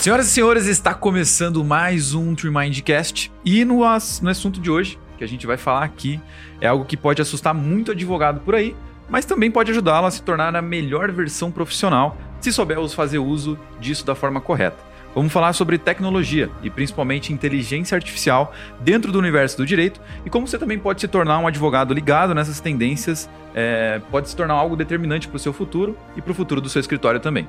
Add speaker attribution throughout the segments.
Speaker 1: Senhoras e senhores, está começando mais um Tremindcast e no, no assunto de hoje, que a gente vai falar aqui, é algo que pode assustar muito advogado por aí, mas também pode ajudá-lo a se tornar a melhor versão profissional, se souber fazer uso disso da forma correta. Vamos falar sobre tecnologia e principalmente inteligência artificial dentro do universo do direito e como você também pode se tornar um advogado ligado nessas tendências, é, pode se tornar algo determinante para o seu futuro e para o futuro do seu escritório também.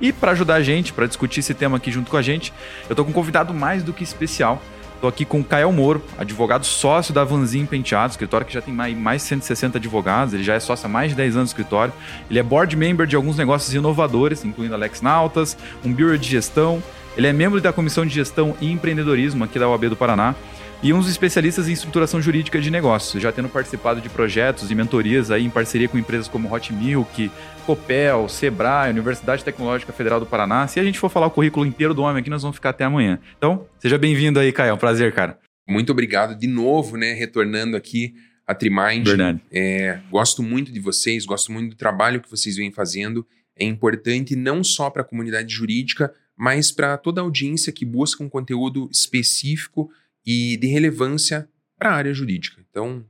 Speaker 1: E para ajudar a gente, para discutir esse tema aqui junto com a gente, eu estou com um convidado mais do que especial. Estou aqui com o Caio Moro, advogado sócio da Vanzin Penteado, escritório que já tem mais, de 160 advogados, ele já é sócio há mais de 10 anos no escritório. Ele é board member de alguns negócios inovadores, incluindo Alex Nautas, um bureau de gestão. Ele é membro da Comissão de Gestão e Empreendedorismo aqui da UAB do Paraná e uns especialistas em estruturação jurídica de negócios, já tendo participado de projetos e mentorias aí em parceria com empresas como Hot Milk, Copel, Sebrae, Universidade Tecnológica Federal do Paraná. Se a gente for falar o currículo inteiro do homem aqui, nós vamos ficar até amanhã. Então, seja bem-vindo aí, Caio. É um prazer, cara.
Speaker 2: Muito obrigado de novo, né? Retornando aqui a Trimind.
Speaker 1: Verdade.
Speaker 2: É, gosto muito de vocês, gosto muito do trabalho que vocês vêm fazendo. É importante não só para a comunidade jurídica, mas para toda a audiência que busca um conteúdo específico e de relevância para a área jurídica. Então,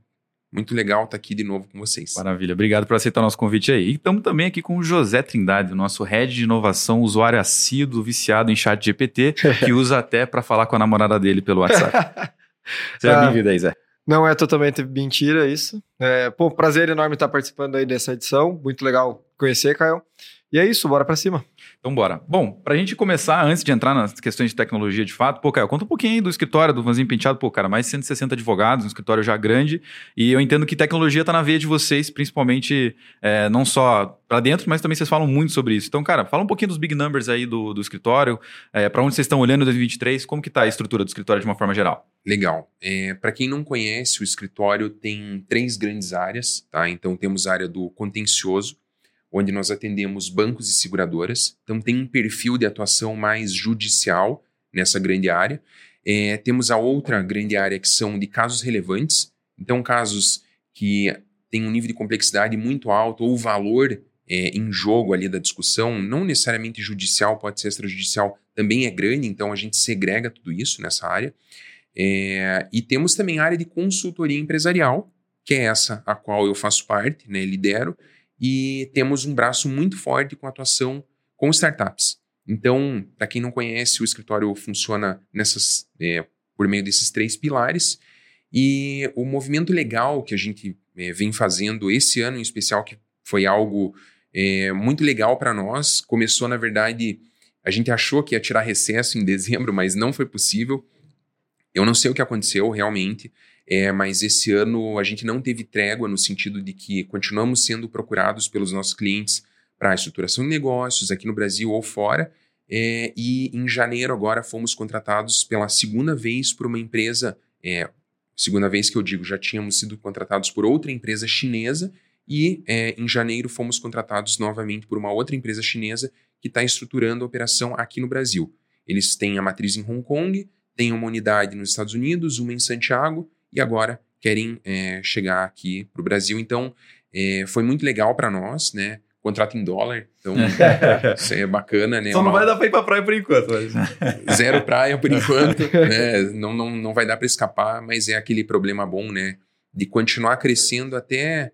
Speaker 2: muito legal estar tá aqui de novo com vocês.
Speaker 1: Maravilha, obrigado por aceitar o nosso convite aí. E estamos também aqui com o José Trindade, o nosso head de inovação, usuário assíduo, viciado em chat GPT, que usa até para falar com a namorada dele pelo WhatsApp. Seja ah, bem-vindo aí, Zé.
Speaker 3: Não é totalmente mentira isso. É, pô, prazer enorme estar participando aí dessa edição. Muito legal conhecer, Caio. E é isso, bora para cima.
Speaker 1: Então, bora. Bom, para a gente começar, antes de entrar nas questões de tecnologia de fato, pô, Caio, conta um pouquinho aí do escritório do Vanzinho Penteado. Pô, cara, mais de 160 advogados, um escritório já grande. E eu entendo que tecnologia está na veia de vocês, principalmente é, não só para dentro, mas também vocês falam muito sobre isso. Então, cara, fala um pouquinho dos big numbers aí do, do escritório, é, para onde vocês estão olhando em 2023, como que está a estrutura do escritório de uma forma geral?
Speaker 2: Legal. É, para quem não conhece, o escritório tem três grandes áreas, tá? Então, temos a área do contencioso, onde nós atendemos bancos e seguradoras. Então, tem um perfil de atuação mais judicial nessa grande área. É, temos a outra grande área que são de casos relevantes. Então, casos que têm um nível de complexidade muito alto ou valor é, em jogo ali da discussão, não necessariamente judicial, pode ser extrajudicial, também é grande, então a gente segrega tudo isso nessa área. É, e temos também a área de consultoria empresarial, que é essa a qual eu faço parte, né, lidero, e temos um braço muito forte com atuação com startups. Então, para quem não conhece, o escritório funciona nessas, é, por meio desses três pilares. E o movimento legal que a gente é, vem fazendo esse ano em especial, que foi algo é, muito legal para nós, começou, na verdade, a gente achou que ia tirar recesso em dezembro, mas não foi possível. Eu não sei o que aconteceu realmente. É, mas esse ano a gente não teve trégua no sentido de que continuamos sendo procurados pelos nossos clientes para a estruturação de negócios aqui no Brasil ou fora. É, e em janeiro agora fomos contratados pela segunda vez por uma empresa, é, segunda vez que eu digo, já tínhamos sido contratados por outra empresa chinesa e é, em janeiro fomos contratados novamente por uma outra empresa chinesa que está estruturando a operação aqui no Brasil. Eles têm a matriz em Hong Kong, têm uma unidade nos Estados Unidos, uma em Santiago e agora querem é, chegar aqui para o Brasil. Então, é, foi muito legal para nós, né? Contrato em dólar, então isso é bacana, né?
Speaker 1: Só não Uma... vai dar para ir para praia por enquanto. Mas...
Speaker 2: Zero praia por enquanto, né? Não, não, não vai dar para escapar, mas é aquele problema bom, né? De continuar crescendo até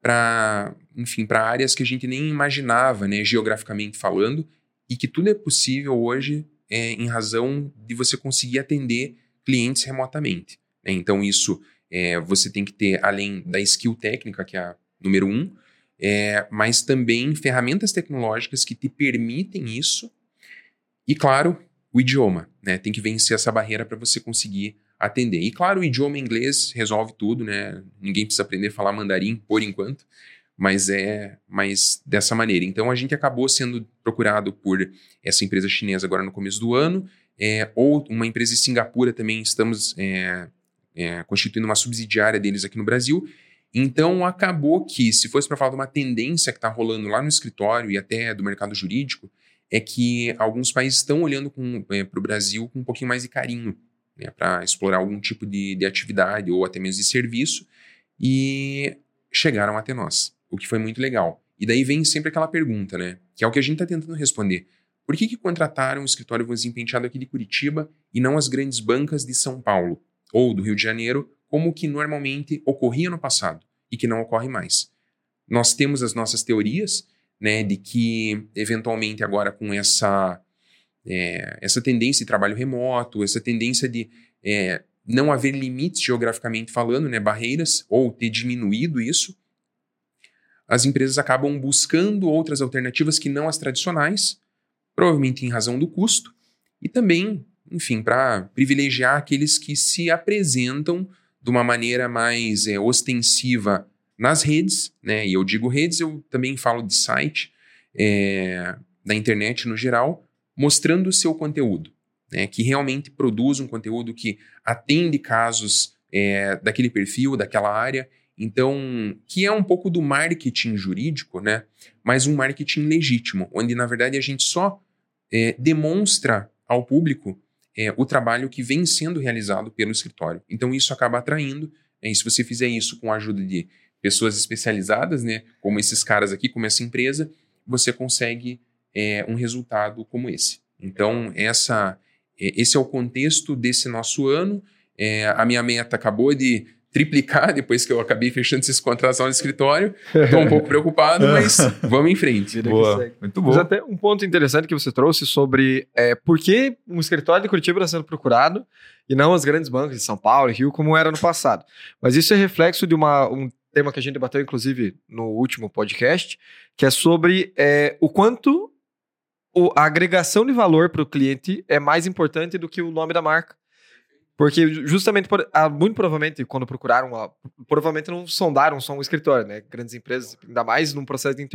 Speaker 2: para, enfim, para áreas que a gente nem imaginava, né? Geograficamente falando, e que tudo é possível hoje é, em razão de você conseguir atender clientes remotamente. Né? Então, isso é, você tem que ter, além da skill técnica, que é a número um, é, mas também ferramentas tecnológicas que te permitem isso. E, claro, o idioma. Né? Tem que vencer essa barreira para você conseguir atender. E, claro, o idioma inglês resolve tudo, né? Ninguém precisa aprender a falar mandarim por enquanto, mas é mais dessa maneira. Então, a gente acabou sendo procurado por essa empresa chinesa agora no começo do ano, é, ou uma empresa de Singapura também estamos é, é, constituindo uma subsidiária deles aqui no Brasil. Então, acabou que, se fosse para falar de uma tendência que está rolando lá no escritório e até do mercado jurídico, é que alguns países estão olhando para o Brasil com um pouquinho mais de carinho, né, para explorar algum tipo de, de atividade ou até mesmo de serviço, e chegaram até nós, o que foi muito legal. E daí vem sempre aquela pergunta, né? Que é o que a gente está tentando responder. por que, que contrataram o escritório Vozinho Penteado aqui de Curitiba e não as grandes bancas de São Paulo ou do Rio de Janeiro, como que normalmente ocorria no passado e que não ocorre mais? Nós temos as nossas teorias, né, de que eventualmente agora com essa é, essa tendência de trabalho remoto, essa tendência de é, não haver limites geograficamente falando, né, barreiras, ou ter diminuído isso, as empresas acabam buscando outras alternativas que não as tradicionais, provavelmente em razão do custo, e também, enfim, para privilegiar aqueles que se apresentam de uma maneira mais é, ostensiva nas redes, né? E eu digo redes, eu também falo de site, é, da internet no geral, mostrando o seu conteúdo, né? Que realmente produz um conteúdo que atende casos é, daquele perfil, daquela área. Então, que é um pouco do marketing jurídico, né? Mas um marketing legítimo, onde na verdade a gente só demonstra ao público é, o trabalho que vem sendo realizado pelo escritório. Então, isso acaba atraindo. Né? E se você fizer isso com a ajuda de pessoas especializadas, né, como esses caras aqui, como essa empresa, você consegue é, um resultado como esse. Então, essa, é, esse é o contexto desse nosso ano. É, a minha meta acabou de triplicar depois que eu acabei fechando esses contratos no escritório. Estou um pouco preocupado, mas vamos em frente.
Speaker 3: Boa. Muito bom. Mas até um ponto interessante que você trouxe sobre é, por que um escritório de Curitiba está sendo procurado e não as grandes bancas de São Paulo e Rio, como era no passado. Mas isso é reflexo de uma, um tema que a gente debateu, inclusive, no último podcast, que é sobre é, o quanto o, a agregação de valor para o cliente é mais importante do que o nome da marca. Porque justamente, por, ah, muito provavelmente, quando procuraram, ah, provavelmente não sondaram só um escritório, né? Grandes empresas, ainda mais num processo de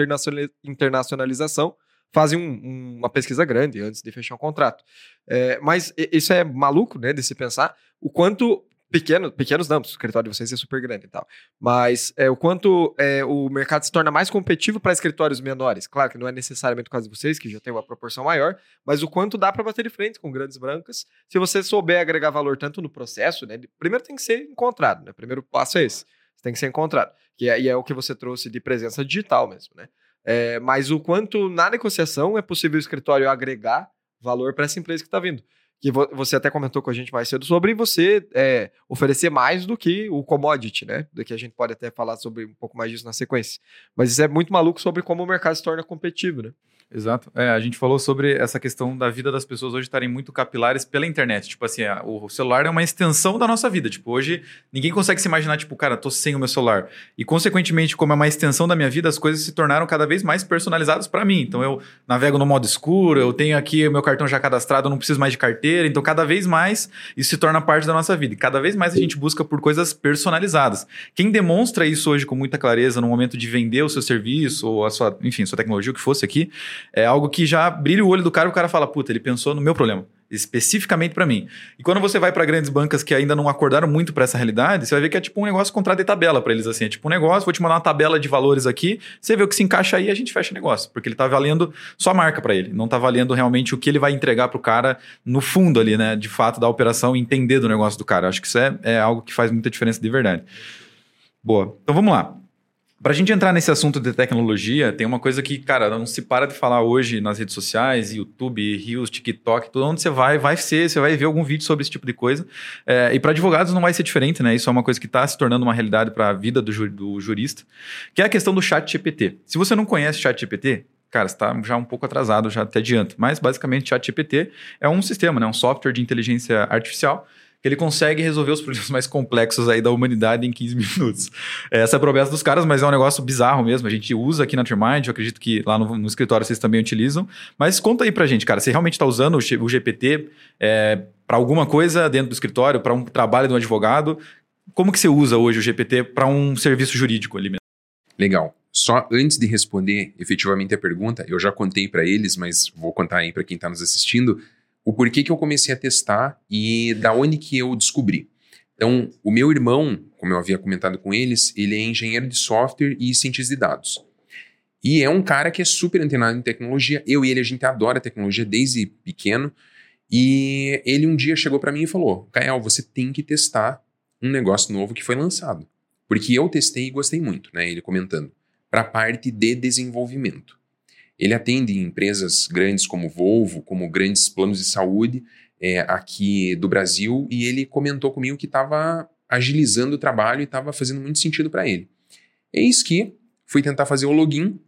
Speaker 3: internacionalização, fazem um, uma pesquisa grande antes de fechar um contrato. É, mas isso é maluco, né, de se pensar o quanto Pequeno, pequenos não, o escritório de vocês é super grande e tal. Mas é, o quanto é, o mercado se torna mais competitivo para escritórios menores. Claro que não é necessariamente o caso de vocês, que já tem uma proporção maior, mas o quanto dá para bater de frente com grandes brancas, se você souber agregar valor tanto no processo, né? Primeiro tem que ser encontrado, né? Primeiro passo é esse. Você tem que ser encontrado. Que é, e é o que você trouxe de presença digital mesmo, né? É, mas o quanto na negociação é possível o escritório agregar valor para essa empresa que está vindo que você até comentou com a gente mais cedo sobre você é, oferecer mais do que o commodity, né? Do que a gente pode até falar sobre um pouco mais disso na sequência. Mas isso é muito maluco sobre como o mercado se torna competitivo, né?
Speaker 1: Exato. É, a gente falou sobre essa questão da vida das pessoas hoje estarem muito capilares pela internet. Tipo assim, a, o celular é uma extensão da nossa vida. Tipo, hoje ninguém consegue se imaginar, tipo, cara, tô sem o meu celular. E, consequentemente, como é uma extensão da minha vida, as coisas se tornaram cada vez mais personalizadas para mim. Então, eu navego no modo escuro, eu tenho aqui o meu cartão já cadastrado, eu não preciso mais de carteira. Então, cada vez mais isso se torna parte da nossa vida. E cada vez mais a gente busca por coisas personalizadas. Quem demonstra isso hoje com muita clareza no momento de vender o seu serviço ou a sua, enfim, sua tecnologia, o que fosse aqui, é algo que já brilha o olho do cara e o cara fala, puta, ele pensou no meu problema especificamente para mim. E quando você vai para grandes bancas que ainda não acordaram muito para essa realidade, você vai ver que é tipo um negócio contrato de tabela para eles assim, é tipo um negócio, vou te mandar uma tabela de valores aqui, você vê o que se encaixa aí, a gente fecha o negócio, porque ele tá valendo só marca para ele, não tá valendo realmente o que ele vai entregar pro cara no fundo ali, né, de fato da operação, entender do negócio do cara. Acho que isso é, é algo que faz muita diferença de verdade. Boa. Então vamos lá. Para a gente entrar nesse assunto de tecnologia, tem uma coisa que, cara, não se para de falar hoje nas redes sociais, YouTube, Reels, TikTok, tudo onde você vai, vai ser, você vai ver algum vídeo sobre esse tipo de coisa. É, e para advogados não vai ser diferente, né? Isso é uma coisa que está se tornando uma realidade para a vida do, ju do, jurista, que é a questão do chat GPT. Se você não conhece chat GPT, cara, está já um pouco atrasado, já até adianto. Mas basicamente, chat GPT é um sistema, né? um software de inteligência artificial que ele consegue resolver os problemas mais complexos aí da humanidade em 15 minutos. Essa é a promessa dos caras, mas é um negócio bizarro mesmo. A gente usa aqui na Trimind, eu acredito que lá no, no, escritório vocês também utilizam. Mas conta aí pra gente, cara, você realmente está usando o, o GPT é, para alguma coisa dentro do escritório, para um trabalho de um advogado? Como que você usa hoje o GPT para um serviço jurídico ali mesmo?
Speaker 2: Legal. Só antes de responder efetivamente a pergunta, eu já contei para eles, mas vou contar aí para quem está nos assistindo o porquê que eu comecei a testar e da onde que eu descobri. Então, o meu irmão, como eu havia comentado com eles, ele é engenheiro de software e cientista de dados. E é um cara que é super antenado em tecnologia. Eu e ele, a gente adora tecnologia desde pequeno. E ele um dia chegou para mim e falou: Kael, você tem que testar um negócio novo que foi lançado. Porque eu testei e gostei muito, né? Ele comentando. Para a parte de desenvolvimento. Ele atende empresas grandes como Volvo, como grandes planos de saúde é, aqui do Brasil, e ele comentou comigo que estava agilizando o trabalho e estava fazendo muito sentido para ele. Eis que fui tentar fazer o login,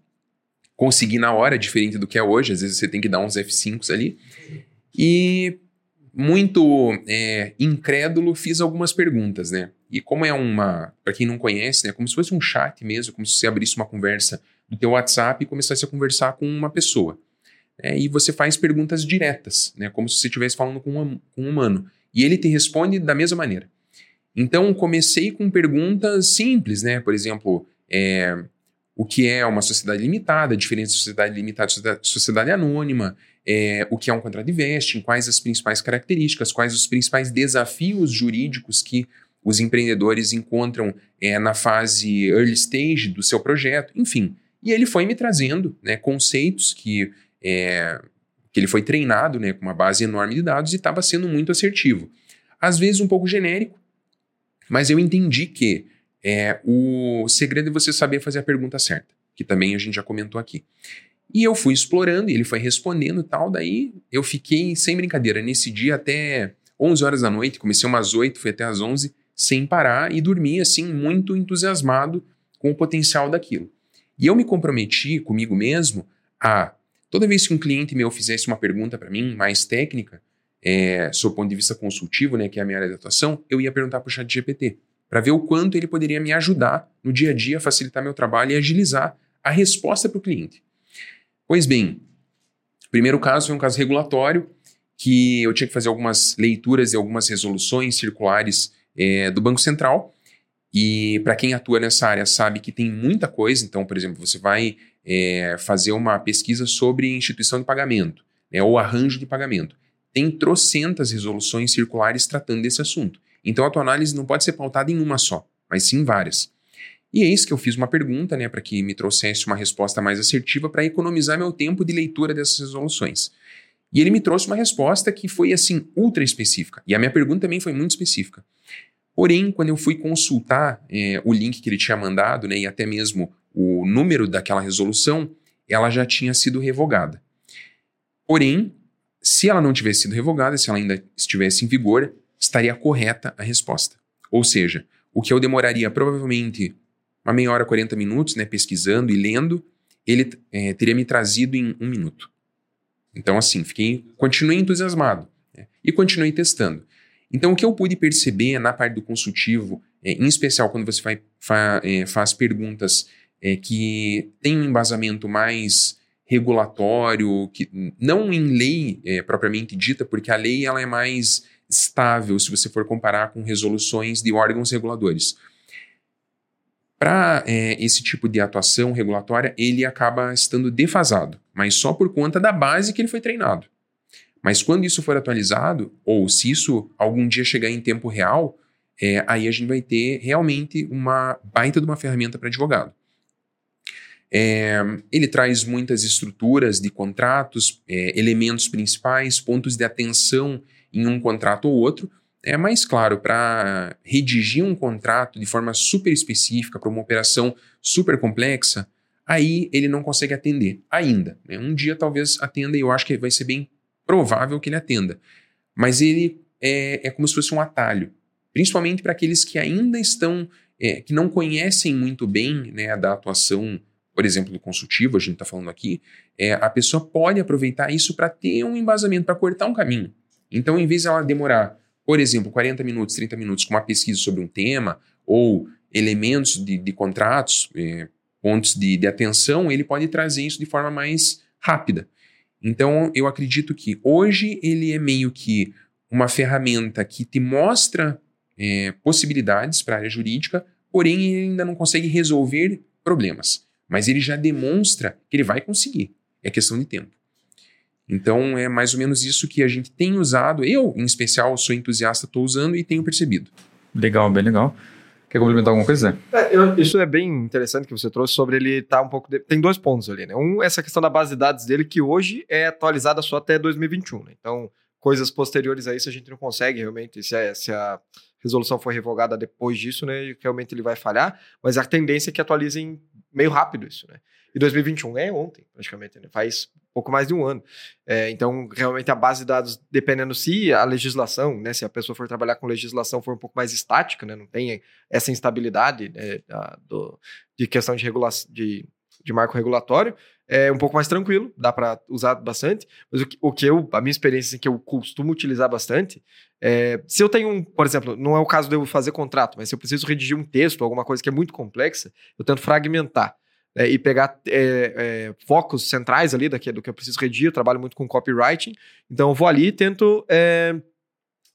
Speaker 2: consegui na hora, diferente do que é hoje, às vezes você tem que dar uns F5s ali, e muito é, incrédulo fiz algumas perguntas, né? E como é uma, para quem não conhece, né, como se fosse um chat mesmo, como se você abrisse uma conversa do teu WhatsApp e começasse a conversar com uma pessoa. É, e você faz perguntas diretas, né, como se você estivesse falando com um, com um humano. E ele te responde da mesma maneira. Então, comecei com perguntas simples, né? Por exemplo, é, o que é uma sociedade limitada, diferença de sociedade limitada e sociedade anônima, é, o que é um contrato de vesting, quais as principais características, quais os principais desafios jurídicos que os empreendedores encontram é, na fase early stage do seu projeto, enfim. E ele foi me trazendo né, conceitos que, é, que ele foi treinado né, com uma base enorme de dados e estava sendo muito assertivo. Às vezes um pouco genérico, mas eu entendi que é, o segredo é você saber fazer a pergunta certa, que também a gente já comentou aqui. E eu fui explorando, e ele foi respondendo e tal, daí eu fiquei, sem brincadeira, nesse dia até 11 horas da noite, comecei umas 8, fui até as 11, sem parar, e dormi, assim, muito entusiasmado com o potencial daquilo. E eu me comprometi comigo mesmo a, toda vez que um cliente meu fizesse uma pergunta para mim, mais técnica, é, sob o ponto de vista consultivo, né, que é a minha área de atuação, eu ia perguntar para o chat GPT, para ver o quanto ele poderia me ajudar no dia a dia, facilitar meu trabalho e agilizar a resposta para o cliente. Pois bem, o primeiro caso foi um caso regulatório, que eu tinha que fazer algumas leituras e algumas resoluções circulares é, do Banco Central, e para quem atua nessa área sabe que tem muita coisa, então, por exemplo, você vai é, fazer uma pesquisa sobre instituição de pagamento, né, ou arranjo de pagamento. Tem trocentas resoluções circulares tratando desse assunto. Então a tua análise não pode ser pautada em uma só, mas sim várias. E é isso que eu fiz uma pergunta, né, para que me trouxesse uma resposta mais assertiva para economizar meu tempo de leitura dessas resoluções. E ele me trouxe uma resposta que foi assim ultra específica. E a minha pergunta também foi muito específica. Porém, quando eu fui consultar é, o link que ele tinha mandado, né, e até mesmo o número daquela resolução, ela já tinha sido revogada. Porém, se ela não tivesse sido revogada, se ela ainda estivesse em vigor, estaria correta a resposta. Ou seja, o que eu demoraria provavelmente uma meia hora, 40 minutos, né, pesquisando e lendo, ele é, teria me trazido em um minuto. Então, assim, fiquei, continuei entusiasmado né, e continuei testando. Então, o que eu pude perceber na parte do consultivo, é, em especial quando você vai, fa, é, faz perguntas é, que têm um embasamento mais regulatório, que não em lei é, propriamente dita, porque a lei ela é mais estável se você for comparar com resoluções de órgãos reguladores. Para é, esse tipo de atuação regulatória, ele acaba estando defasado, mas só por conta da base que ele foi treinado. Mas quando isso for atualizado, ou se isso algum dia chegar em tempo real, é, aí a gente vai ter realmente uma baita de uma ferramenta para advogado. É, ele traz muitas estruturas de contratos, é, elementos principais, pontos de atenção em um contrato ou outro. É mais claro, para redigir um contrato de forma super específica, para uma operação super complexa, aí ele não consegue atender ainda. Né? Um dia talvez atenda e eu acho que vai ser bem provável que ele atenda. Mas ele é, é como se fosse um atalho, principalmente para aqueles que ainda estão, é, que não conhecem muito bem né, da atuação, por exemplo, do consultivo, a gente está falando aqui, é, a pessoa pode aproveitar isso para ter um embasamento, para cortar um caminho. Então, em vez ela demorar, por exemplo, 40 minutos, 30 minutos com uma pesquisa sobre um tema ou elementos de, de contratos, é, pontos de, de atenção, ele pode trazer isso de forma mais rápida. Então, eu acredito que hoje ele é meio que uma ferramenta que te mostra é, possibilidades para a área jurídica, porém ele ainda não consegue resolver problemas. Mas ele já demonstra que ele vai conseguir. É questão de tempo. Então, é mais ou menos isso que a gente tem usado. Eu, em especial, sou entusiasta, estou usando e tenho percebido.
Speaker 1: Legal, bem legal. Quer complementar alguma coisa?
Speaker 3: É, eu, isso é bem interessante que você trouxe sobre ele estar tá um pouco. De... Tem dois pontos ali, né? Um, essa questão da base de dados dele, que hoje é atualizada só até 2021. Né? Então, coisas posteriores a isso a gente não consegue realmente. Se a, se a resolução for revogada depois disso, né? Realmente ele vai falhar. Mas a tendência é que atualizem meio rápido isso, né? E 2021 é ontem, praticamente, né? faz pouco mais de um ano. É, então, realmente, a base de dados, dependendo se a legislação, né, se a pessoa for trabalhar com legislação for um pouco mais estática, né, não tem essa instabilidade né, do, de questão de, regulação, de, de marco regulatório, é um pouco mais tranquilo, dá para usar bastante. Mas o que, o que, eu, a minha experiência assim, que eu costumo utilizar bastante, é, se eu tenho um, por exemplo, não é o caso de eu fazer contrato, mas se eu preciso redigir um texto, alguma coisa que é muito complexa, eu tento fragmentar. É, e pegar é, é, focos centrais ali daqui, do que eu preciso redigir, eu trabalho muito com copywriting, então eu vou ali e tento é,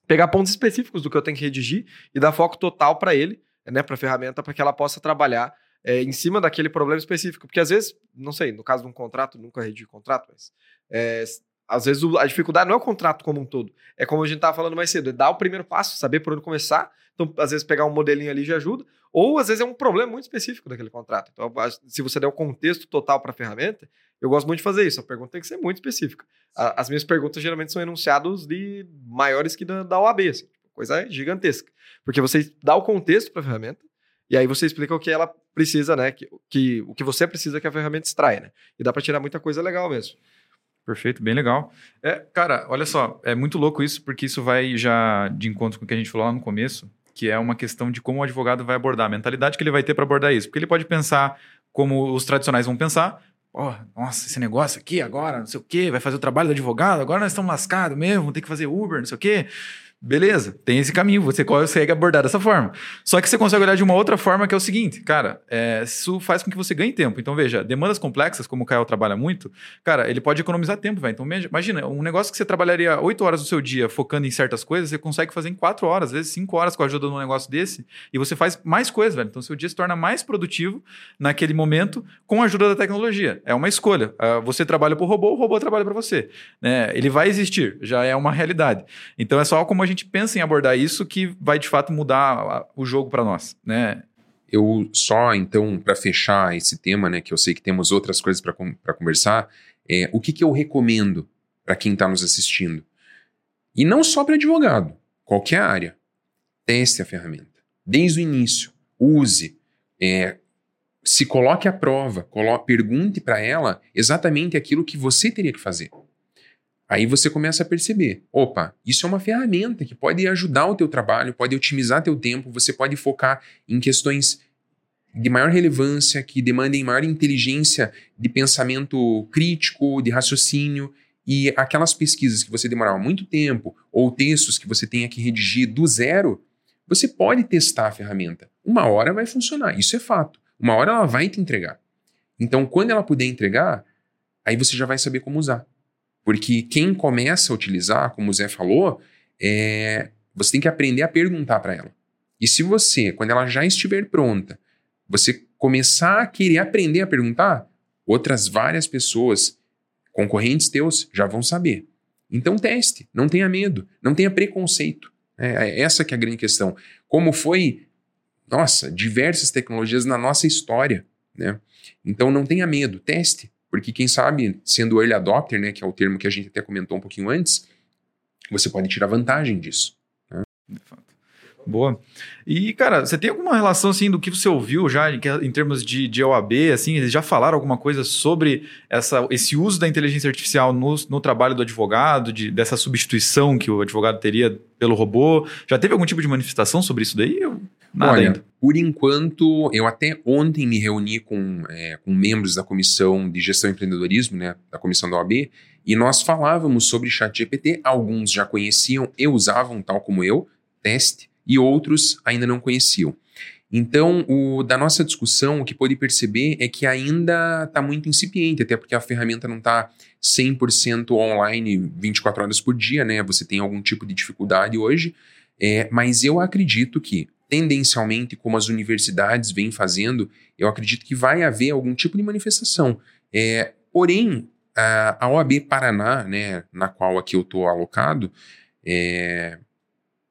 Speaker 3: pegar pontos específicos do que eu tenho que redigir e dar foco total para ele, né, para a ferramenta, para que ela possa trabalhar é, em cima daquele problema específico. Porque às vezes, não sei, no caso de um contrato, nunca redigi contrato, mas é, às vezes a dificuldade não é o contrato como um todo. É como a gente estava falando mais cedo, é dar o primeiro passo, saber por onde começar. Então, às vezes, pegar um modelinho ali já ajuda. Ou, às vezes, é um problema muito específico daquele contrato. Então, se você der o contexto total para a ferramenta, eu gosto muito de fazer isso. A pergunta tem que ser muito específica. As minhas perguntas geralmente são enunciados de maiores que da, da OAB, assim, coisa gigantesca. Porque você dá o contexto para a ferramenta, e aí você explica o que ela precisa, né? Que, que, o que você precisa que a ferramenta extrai, né? E dá para tirar muita coisa legal mesmo.
Speaker 1: Perfeito, bem legal. É, cara, olha só, é muito louco isso, porque isso vai já de encontro com o que a gente falou lá no começo, que é uma questão de como o advogado vai abordar, a mentalidade que ele vai ter para abordar isso. Porque ele pode pensar como os tradicionais vão pensar, oh, nossa, esse negócio aqui agora, não sei o quê, vai fazer o trabalho do advogado, agora nós estamos lascados mesmo, ter que fazer Uber, não sei o quê. Beleza, tem esse caminho, você consegue abordar dessa forma. Só que você consegue olhar de uma outra forma, que é o seguinte, cara, é, isso faz com que você ganhe tempo. Então, veja, demandas complexas, como o Caio trabalha muito, cara, ele pode economizar tempo, velho. Então, imagina, um negócio que você trabalharia 8 horas do seu dia focando em certas coisas, você consegue fazer em 4 horas, às vezes 5 horas com a ajuda de um negócio desse, e você faz mais coisas, velho. Então, seu dia se torna mais produtivo naquele momento com a ajuda da tecnologia. É uma escolha. Uh, você trabalha para o robô, o robô trabalha para você. Né? Ele vai existir, já é uma realidade. Então, é só como a gente gente pensa em abordar isso que vai de fato mudar o jogo para nós, né?
Speaker 2: Eu só, então, para fechar esse tema, né, que eu sei que temos outras coisas para conversar, é, o que, que eu recomendo para quem está nos assistindo? E não só para advogado, qualquer área. Teste a ferramenta. Desde o início. Use. É, se coloque à prova. Pergunte para ela exatamente aquilo que você teria que fazer. Aí você começa a perceber, opa, isso é uma ferramenta que pode ajudar o teu trabalho, pode otimizar teu tempo, você pode focar em questões de maior relevância, que demandem maior inteligência de pensamento crítico, de raciocínio, e aquelas pesquisas que você demorava muito tempo, ou textos que você tenha que redigir do zero, você pode testar a ferramenta. Uma hora vai funcionar, isso é fato. Uma hora ela vai te entregar. Então, quando ela puder entregar, aí você já vai saber como usar. Porque quem começa a utilizar, como o Zé falou, é, você tem que aprender a perguntar para ela. E se você, quando ela já estiver pronta, você começar a querer aprender a perguntar, outras várias pessoas, concorrentes teus, já vão saber. Então teste, não tenha medo, não tenha preconceito. É, é essa que é a grande questão. Como foi, nossa, diversas tecnologias na nossa história, né? Então não tenha medo, teste. Porque quem sabe, sendo early adopter, né, que é o termo que a gente até comentou um pouquinho antes, você pode tirar vantagem disso. Né?
Speaker 1: Boa. E, cara, você tem alguma relação, assim, do que você ouviu já em, em termos de, de OAB, assim, eles já falaram alguma coisa sobre essa, esse uso da inteligência artificial no, no trabalho do advogado, de, dessa substituição que o advogado teria pelo robô? Já teve algum tipo de manifestação sobre isso daí?
Speaker 2: Nada Olha, ainda. por enquanto, eu até ontem me reuni com, é, com membros da comissão de gestão e empreendedorismo, né, da comissão da OAB, e nós falávamos sobre ChatGPT. Alguns já conheciam e usavam, tal como eu, teste, e outros ainda não conheciam. Então, o, da nossa discussão, o que pode perceber é que ainda está muito incipiente, até porque a ferramenta não está 100% online 24 horas por dia, né? Você tem algum tipo de dificuldade hoje, é, mas eu acredito que tendencialmente, como as universidades vêm fazendo, eu acredito que vai haver algum tipo de manifestação. É, porém, a, OAB Paraná, né, na qual aqui eu estou alocado, é,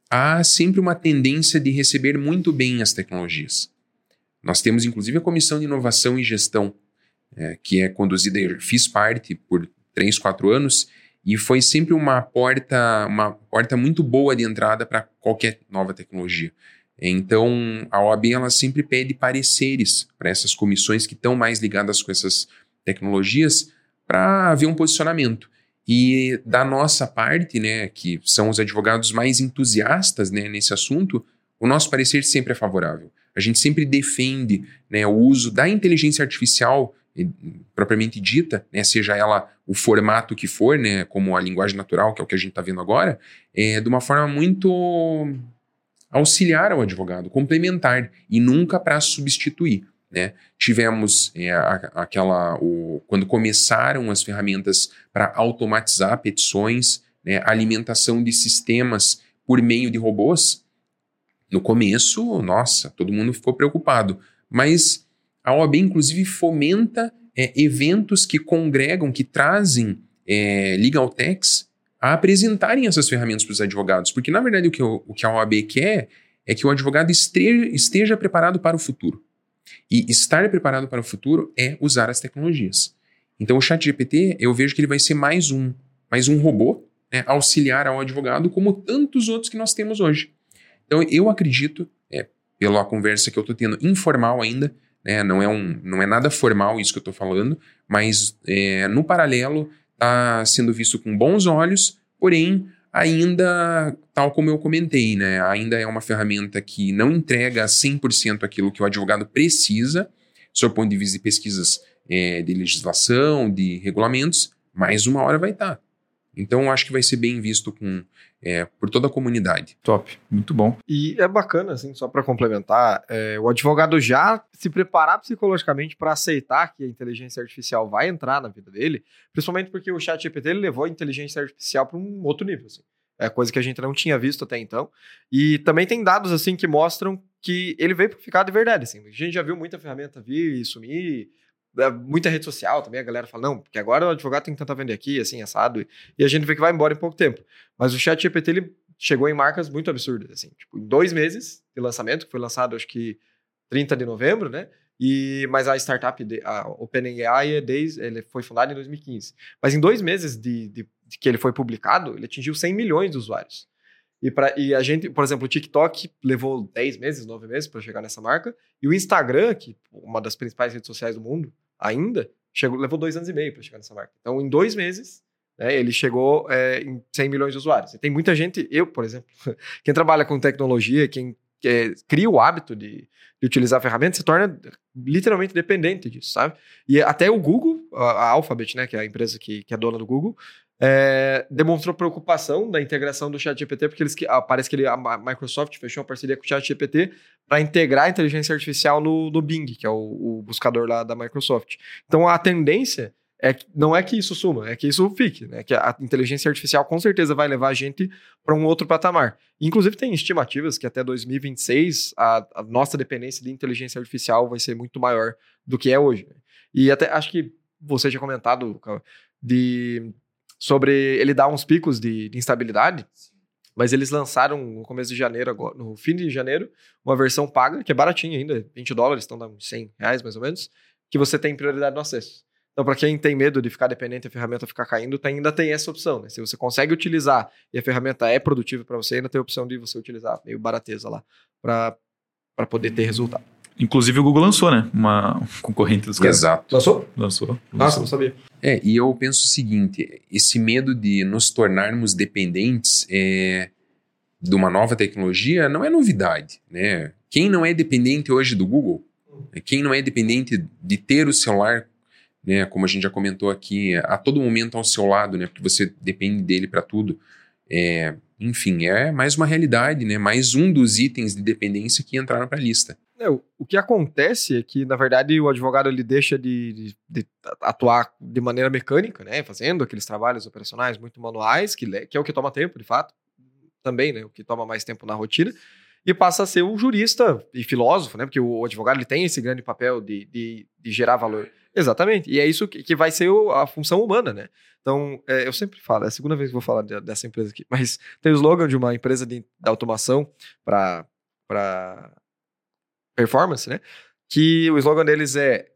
Speaker 2: há sempre uma tendência de receber muito bem as tecnologias. Nós temos, inclusive, a Comissão de Inovação e Gestão, é, que é conduzida, eu fiz parte por três, quatro anos, e foi sempre uma porta, uma porta muito boa de entrada para qualquer nova tecnologia. Então, a OAB ela sempre pede pareceres para essas comissões que estão mais ligadas com essas tecnologias para haver um posicionamento. E da nossa parte, né, que são os advogados mais entusiastas né, nesse assunto, o nosso parecer sempre é favorável. A gente sempre defende né, o uso da inteligência artificial propriamente dita, né, seja ela o formato que for, né, como a linguagem natural, que é o que a gente está vendo agora, é, de uma forma muito auxiliar ao advogado, complementar e nunca para substituir. Né? Tivemos é, aquela o, quando começaram as ferramentas para automatizar petições, né, alimentação de sistemas por meio de robôs. No começo, nossa, todo mundo ficou preocupado, mas a OAB inclusive fomenta é, eventos que congregam, que trazem é, legal techs a apresentarem essas ferramentas para os advogados, porque na verdade o que, o, o que a OAB quer é que o advogado esteja, esteja preparado para o futuro. E estar preparado para o futuro é usar as tecnologias. Então o chat GPT, eu vejo que ele vai ser mais um, mais um robô né, auxiliar ao advogado, como tantos outros que nós temos hoje. Então eu acredito, é, pela conversa que eu estou tendo informal ainda, né, não, é um, não é nada formal isso que eu estou falando, mas é, no paralelo está sendo visto com bons olhos, porém ainda, tal como eu comentei, né, ainda é uma ferramenta que não entrega 100% aquilo que o advogado precisa, sob ponto de vista de pesquisas é, de legislação, de regulamentos, mas uma hora vai estar. Tá. Então, acho que vai ser bem visto com, é, por toda a comunidade.
Speaker 1: Top, muito bom.
Speaker 3: E é bacana, assim, só para complementar, é, o advogado já se preparar psicologicamente para aceitar que a inteligência artificial vai entrar na vida dele, principalmente porque o chat GPT levou a inteligência artificial para um outro nível, assim. É coisa que a gente não tinha visto até então. E também tem dados, assim, que mostram que ele veio para ficar de verdade, assim. A gente já viu muita ferramenta vir e sumir, muita rede social também, a galera fala, não, porque agora o advogado tem que tentar vender aqui, assim, assado, e a gente vê que vai embora em pouco tempo. Mas o chat GPT, ele chegou em marcas muito absurdas, assim, tipo, em dois meses de lançamento, que foi lançado, acho que 30 de novembro, né, e, mas a startup, a OpenAI, é desde, ele foi fundada em 2015. Mas em dois meses de, de, de que ele foi publicado, ele atingiu 100 milhões de usuários. E, pra, e a gente, por exemplo, o TikTok levou 10 meses, 9 meses para chegar nessa marca. E o Instagram, que é uma das principais redes sociais do mundo, ainda, chegou, levou dois anos e meio para chegar nessa marca. Então, em dois meses, né, ele chegou é, em 100 milhões de usuários. E tem muita gente, eu, por exemplo, quem trabalha com tecnologia, quem é, cria o hábito de, de utilizar a ferramenta, se torna literalmente dependente disso, sabe? E até o Google, a, a Alphabet, né, que é a empresa que, que é dona do Google, é, demonstrou preocupação da integração do ChatGPT, porque eles, ah, parece que ele, a Microsoft fechou uma parceria com o ChatGPT para integrar a inteligência artificial no, no Bing, que é o, o, buscador lá da Microsoft. Então a tendência é que, não é que isso suma, é que isso fique, né? Que a inteligência artificial com certeza vai levar a gente para um outro patamar. Inclusive tem estimativas que até 2026 a, a, nossa dependência de inteligência artificial vai ser muito maior do que é hoje. E até acho que você tinha comentado de sobre ele dar uns picos de, de instabilidade. Mas eles lançaram no começo de janeiro, agora, no fim de janeiro, uma versão paga, que é baratinha ainda, 20 dólares, estão dando 100 reais mais ou menos, que você tem prioridade no acesso. Então, para quem tem medo de ficar dependente e a ferramenta ficar caindo, ainda tem essa opção. Né? Se você consegue utilizar e a ferramenta é produtiva para você, ainda tem a opção de você utilizar meio barateza lá para poder ter resultado.
Speaker 1: Inclusive o Google lançou, né? Uma concorrente dos caras.
Speaker 2: Exato.
Speaker 3: Lançou?
Speaker 1: Lançou.
Speaker 3: Nossa, não sabia.
Speaker 2: É, e eu penso o seguinte: esse medo de nos tornarmos dependentes é, de uma nova tecnologia não é novidade, né? Quem não é dependente hoje do Google, quem não é dependente de ter o celular, né? Como a gente já comentou aqui, a todo momento ao seu lado, né? Porque você depende dele para tudo. É, enfim, é mais uma realidade, né? Mais um dos itens de dependência que entraram para a lista.
Speaker 3: É, o que acontece é que, na verdade, o advogado ele deixa de, de, de, atuar de maneira mecânica, né? Fazendo aqueles trabalhos operacionais muito manuais, que, que é o que toma tempo, de fato, também, né? O que toma mais tempo na rotina, e passa a ser um jurista e filósofo, né? Porque o advogado ele tem esse grande papel de, de, de gerar valor. Exatamente. E é isso que, que vai ser a função humana, né? Então, é, eu sempre falo, é a segunda vez que vou falar de, dessa empresa aqui, mas tem o slogan de uma empresa de, de automação para performance, né? Que o slogan deles é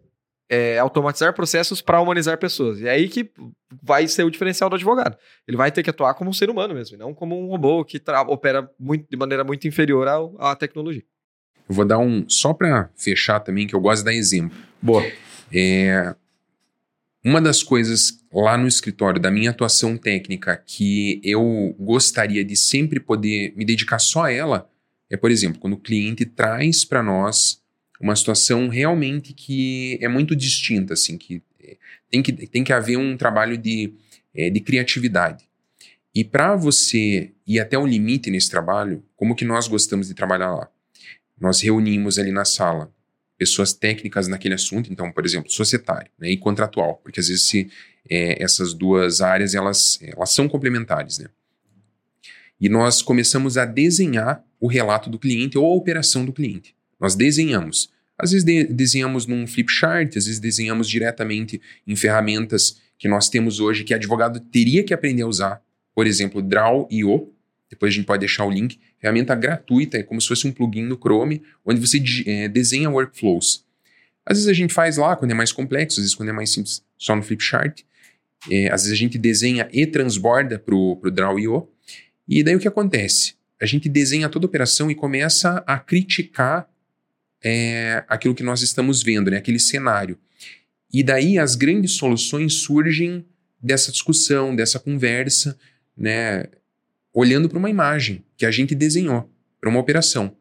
Speaker 3: é, automatizar processos para humanizar pessoas. E é aí que vai ser o diferencial do advogado. Ele vai ter que atuar como um ser humano mesmo, e não como um robô que opera muito, de maneira muito inferior ao, à tecnologia.
Speaker 2: Eu vou dar um. Só para fechar também, que eu gosto de dar exemplo.
Speaker 1: Boa.
Speaker 2: É, uma das coisas lá no escritório da minha atuação técnica que eu gostaria de sempre poder me dedicar só a ela é, por exemplo, quando o cliente traz para nós uma situação realmente que é muito distinta, assim, que é, tem que, tem que haver um trabalho de, é, de criatividade. E para você ir até o limite nesse trabalho, como que nós gostamos de trabalhar lá? Nós reunimos ali na sala pessoas técnicas naquele assunto, então, por exemplo, societário né, e contratual, porque às vezes se, é, essas duas áreas elas, elas são complementares, né? E nós começamos a desenhar o relato do cliente ou a operação do cliente. Nós desenhamos. Às vezes de desenhamos num flip chart, às vezes desenhamos diretamente em ferramentas que nós temos hoje que advogado teria que aprender a usar. Por exemplo, Draw.io. Depois a gente pode deixar o link. Ferramenta gratuita, é como se fosse um plugin no Chrome, onde você é, desenha workflows. Às vezes a gente faz lá quando é mais complexo, às vezes quando é mais simples, só no Flipchart. É, às vezes a gente desenha e transborda para o Draw.io. E daí o que acontece? A gente desenha toda a operação e começa a criticar é, aquilo que nós estamos vendo, né? aquele cenário. E daí as grandes soluções surgem dessa discussão, dessa conversa, né? olhando para uma imagem que a gente desenhou, para uma operação.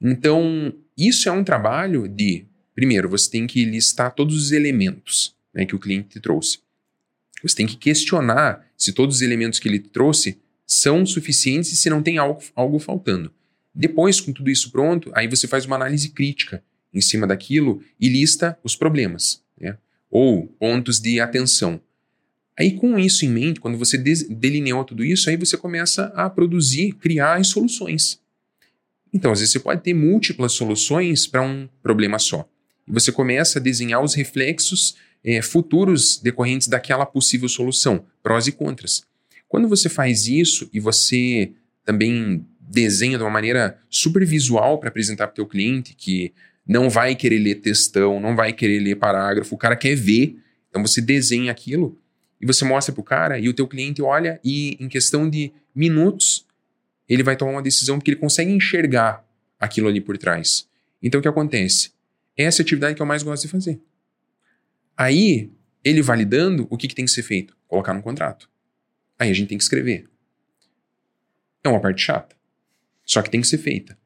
Speaker 2: Então, isso é um trabalho de, primeiro, você tem que listar todos os elementos né, que o cliente te trouxe. Você tem que questionar se todos os elementos que ele trouxe são suficientes se não tem algo, algo faltando. Depois, com tudo isso pronto, aí você faz uma análise crítica em cima daquilo e lista os problemas, né? ou pontos de atenção. Aí, com isso em mente, quando você delineou tudo isso, aí você começa a produzir, criar as soluções. Então, às vezes você pode ter múltiplas soluções para um problema só. E você começa a desenhar os reflexos é, futuros decorrentes daquela possível solução, prós e contras. Quando você faz isso e você também desenha de uma maneira super visual para apresentar para o teu cliente, que não vai querer ler textão, não vai querer ler parágrafo, o cara quer ver. Então você desenha aquilo e você mostra para o cara e o teu cliente olha e em questão de minutos ele vai tomar uma decisão porque ele consegue enxergar aquilo ali por trás. Então o que acontece? Essa é a atividade que eu mais gosto de fazer. Aí, ele validando, o que, que tem que ser feito? Colocar no contrato. Aí a gente tem que escrever. É uma parte chata. Só que tem que ser feita.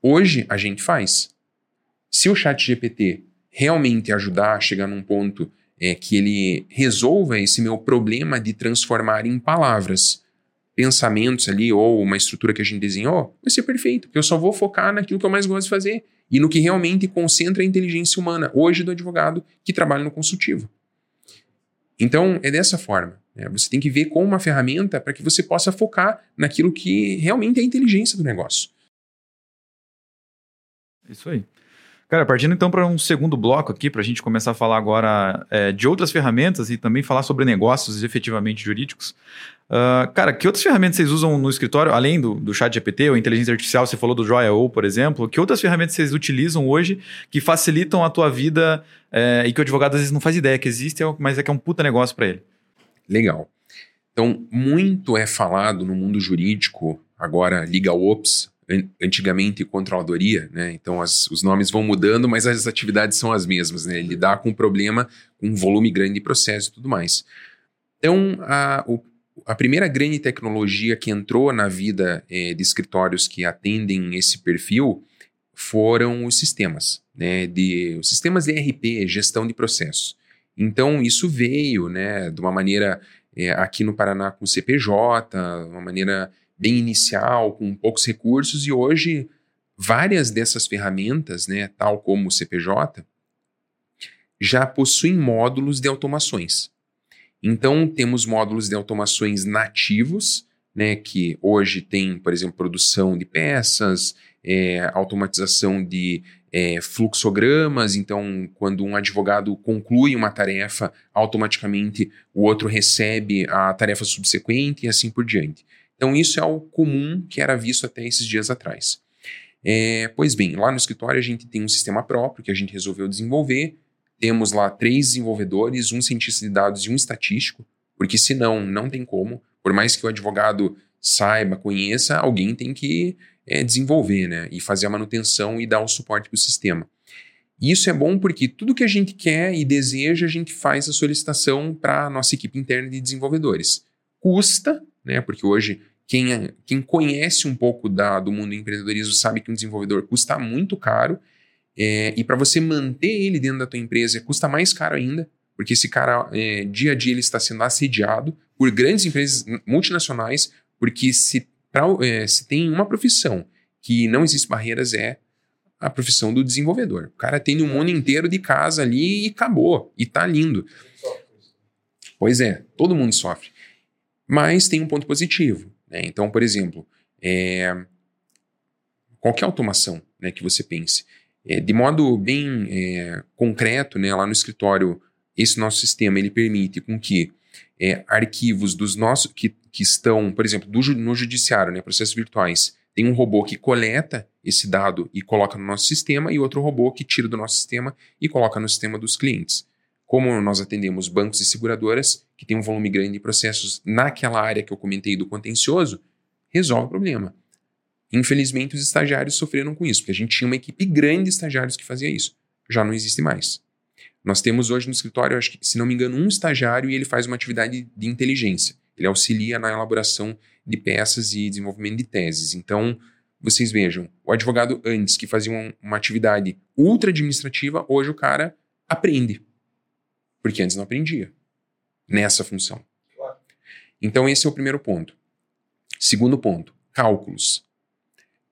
Speaker 2: Hoje a gente faz. Se o chat GPT realmente ajudar a chegar num ponto é, que ele resolva esse meu problema de transformar em palavras pensamentos ali ou uma estrutura que a gente desenhou, vai ser perfeito, eu só vou focar naquilo que eu mais gosto de fazer e no que realmente concentra a inteligência humana, hoje do advogado que trabalha no consultivo. Então, é dessa forma. Né? Você tem que ver com uma ferramenta para que você possa focar naquilo que realmente é a inteligência do negócio.
Speaker 1: Isso aí. Cara, partindo então para um segundo bloco aqui, para a gente começar a falar agora é, de outras ferramentas e também falar sobre negócios efetivamente jurídicos. Uh, cara, que outras ferramentas vocês usam no escritório, além do, do chat GPT ou inteligência artificial, você falou do Joia.o, por exemplo, que outras ferramentas vocês utilizam hoje que facilitam a tua vida é, e que o advogado às vezes não faz ideia que existe, mas é que é um puta negócio para ele?
Speaker 2: Legal. Então, muito é falado no mundo jurídico, agora Legal Ops, antigamente controladoria, né? Então as, os nomes vão mudando, mas as atividades são as mesmas, né? Lidar com um problema com um volume grande de processo e tudo mais. Então, a, o, a primeira grande tecnologia que entrou na vida é, de escritórios que atendem esse perfil foram os sistemas, né? De, os sistemas de ERP, gestão de processos. Então, isso veio, né, de uma maneira é, aqui no Paraná com o CPJ, uma maneira bem inicial, com poucos recursos, e hoje várias dessas ferramentas, né, tal como o CPJ, já possuem módulos de automações. Então, temos módulos de automações nativos, né, que hoje tem, por exemplo, produção de peças, é, automatização de é, fluxogramas. Então, quando um advogado conclui uma tarefa, automaticamente o outro recebe a tarefa subsequente e assim por diante. Então, isso é algo comum que era visto até esses dias atrás. É, pois bem, lá no escritório a gente tem um sistema próprio que a gente resolveu desenvolver, temos lá três desenvolvedores, um cientista de dados e um estatístico, porque senão não tem como, por mais que o advogado saiba, conheça, alguém tem que é, desenvolver, né? E fazer a manutenção e dar o suporte para o sistema. Isso é bom porque tudo que a gente quer e deseja, a gente faz a solicitação para a nossa equipe interna de desenvolvedores. Custa, né? Porque hoje quem, é, quem conhece um pouco da, do mundo do empreendedorismo sabe que um desenvolvedor custa muito caro. É, e para você manter ele dentro da tua empresa custa mais caro ainda, porque esse cara, é, dia a dia, ele está sendo assediado por grandes empresas multinacionais, porque se, pra, é, se tem uma profissão que não existe barreiras, é a profissão do desenvolvedor. O cara tem um mundo inteiro de casa ali e acabou, e tá lindo. Pois é, todo mundo sofre. Mas tem um ponto positivo. Né? Então, por exemplo, é, qualquer automação né, que você pense, é, de modo bem é, concreto, né, lá no escritório, esse nosso sistema ele permite com que é, arquivos dos nossos que, que estão, por exemplo, do, no judiciário, né, processos virtuais, tem um robô que coleta esse dado e coloca no nosso sistema e outro robô que tira do nosso sistema e coloca no sistema dos clientes. Como nós atendemos bancos e seguradoras, que tem um volume grande de processos naquela área que eu comentei do contencioso, resolve o problema. Infelizmente, os estagiários sofreram com isso, porque a gente tinha uma equipe grande de estagiários que fazia isso. Já não existe mais. Nós temos hoje no escritório, acho que, se não me engano, um estagiário e ele faz uma atividade de inteligência. Ele auxilia na elaboração de peças e desenvolvimento de teses. Então, vocês vejam, o advogado antes que fazia uma, uma atividade ultra administrativa, hoje o cara aprende. Porque antes não aprendia nessa função. Então, esse é o primeiro ponto. Segundo ponto, cálculos.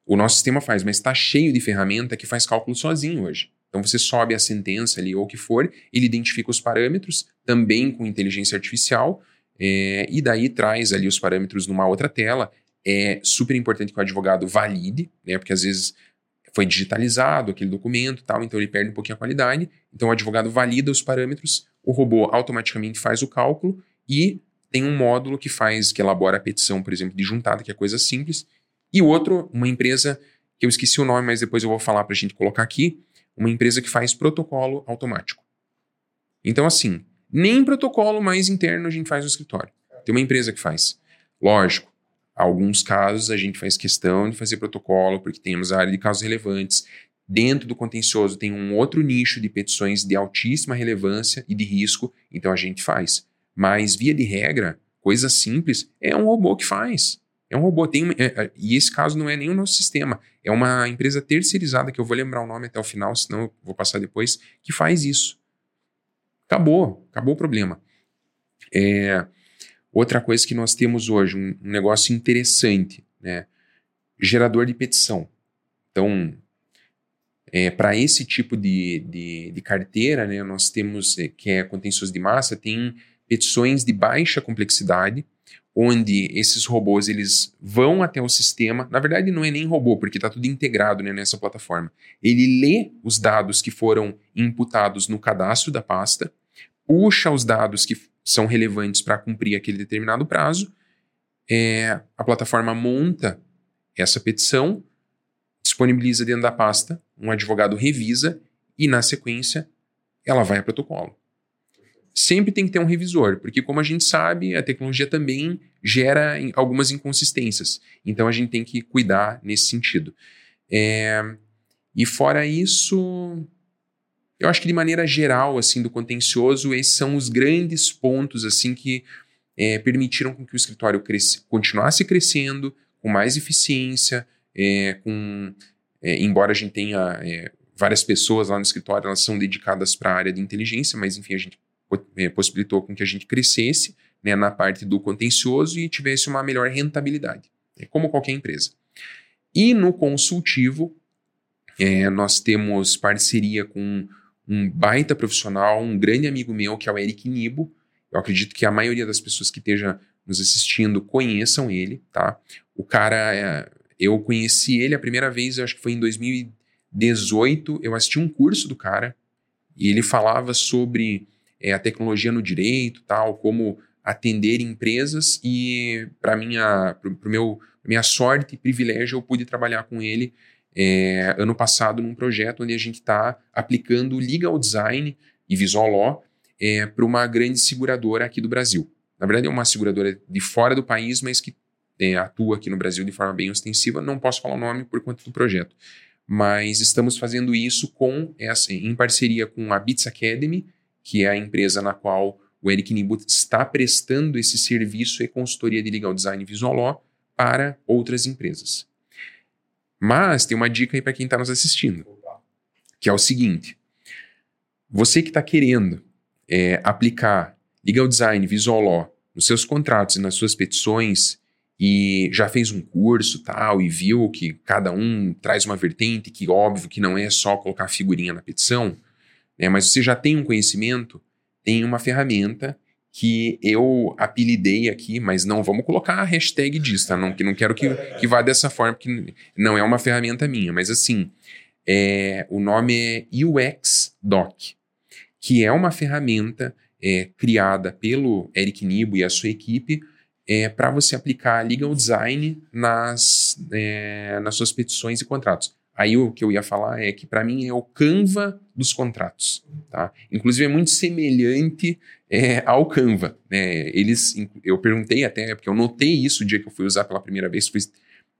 Speaker 2: O nosso sistema faz, mas está cheio de ferramenta que faz cálculo sozinho hoje. Então você sobe a sentença ali ou o que for, ele identifica os parâmetros, também com inteligência artificial, é, e daí traz ali os parâmetros numa outra tela. É super importante que o advogado valide, né, porque às vezes foi digitalizado aquele documento tal, então ele perde um pouquinho a qualidade. Então o advogado valida os parâmetros, o robô automaticamente faz o cálculo e tem um módulo que faz, que elabora a petição, por exemplo, de juntada, que é coisa simples. E outro, uma empresa, que eu esqueci o nome, mas depois eu vou falar para a gente colocar aqui, uma empresa que faz protocolo automático. Então, assim, nem protocolo mais interno a gente faz no escritório. Tem uma empresa que faz. Lógico, alguns casos a gente faz questão de fazer protocolo, porque temos a área de casos relevantes, Dentro do contencioso tem um outro nicho de petições de altíssima relevância e de risco, então a gente faz. Mas, via de regra, coisa simples, é um robô que faz. É um robô. Tem, é, é, e esse caso não é nem o nosso sistema. É uma empresa terceirizada, que eu vou lembrar o nome até o final, senão eu vou passar depois, que faz isso. Acabou. Acabou o problema. É, outra coisa que nós temos hoje, um, um negócio interessante, né? Gerador de petição. Então, é, Para esse tipo de, de, de, carteira, né, nós temos, é, que é contencioso de massa, tem petições de baixa complexidade, onde esses robôs eles vão até o sistema. Na verdade, não é nem robô, porque está tudo integrado né, nessa plataforma. Ele lê os dados que foram imputados no cadastro da pasta, puxa os dados que são relevantes para cumprir aquele determinado prazo, é, a plataforma monta essa petição, disponibiliza dentro da pasta, um advogado revisa e, na sequência, ela vai a protocolo. Sempre tem que ter um revisor, porque, como a gente sabe, a tecnologia também gera algumas inconsistências. Então, a gente tem que cuidar nesse sentido. É, e, fora isso, eu acho que, de maneira geral, assim, do contencioso, esses são os grandes pontos assim que é, permitiram que o escritório cresce, continuasse crescendo com mais eficiência, é, com, é, embora a gente tenha é, várias pessoas lá no escritório, elas são dedicadas para a área de inteligência, mas enfim, a gente é, possibilitou com que a gente crescesse né, na parte do contencioso e tivesse uma melhor rentabilidade, né, como qualquer empresa. E no consultivo, é, nós temos parceria com um baita profissional, um grande amigo meu, que é o Eric Nibo. Eu acredito que a maioria das pessoas que esteja nos assistindo conheçam ele, tá? O cara é, eu conheci ele a primeira vez, eu acho que foi em 2018. Eu assisti um curso do cara e ele falava sobre é, a tecnologia no direito, tal, como atender empresas e para minha, pro, pro meu, minha sorte e privilégio eu pude trabalhar com ele é, ano passado num projeto onde a gente está aplicando legal design e Visual Law é, para uma grande seguradora aqui do Brasil. Na verdade, é uma seguradora de fora do país, mas que atua aqui no Brasil de forma bem ostensiva. Não posso falar o nome por conta do projeto. Mas estamos fazendo isso com essa, em parceria com a Bits Academy, que é a empresa na qual o Eric Nibut está prestando esse serviço e consultoria de legal design e visual law para outras empresas. Mas tem uma dica aí para quem está nos assistindo, que é o seguinte: você que está querendo é, aplicar legal design, visual law nos seus contratos e nas suas petições e já fez um curso tal e viu que cada um traz uma vertente que óbvio que não é só colocar figurinha na petição, né, mas você já tem um conhecimento, tem uma ferramenta que eu apelidei aqui, mas não vamos colocar a hashtag disso, tá? Não, que não quero que, que vá dessa forma, porque não é uma ferramenta minha, mas assim, é, o nome é UX Doc, que é uma ferramenta é, criada pelo Eric Nibo e a sua equipe é, para você aplicar legal design nas, é, nas suas petições e contratos. Aí o que eu ia falar é que para mim é o Canva dos contratos, tá? Inclusive é muito semelhante é, ao Canva, né? Eles, eu perguntei até porque eu notei isso o dia que eu fui usar pela primeira vez, fui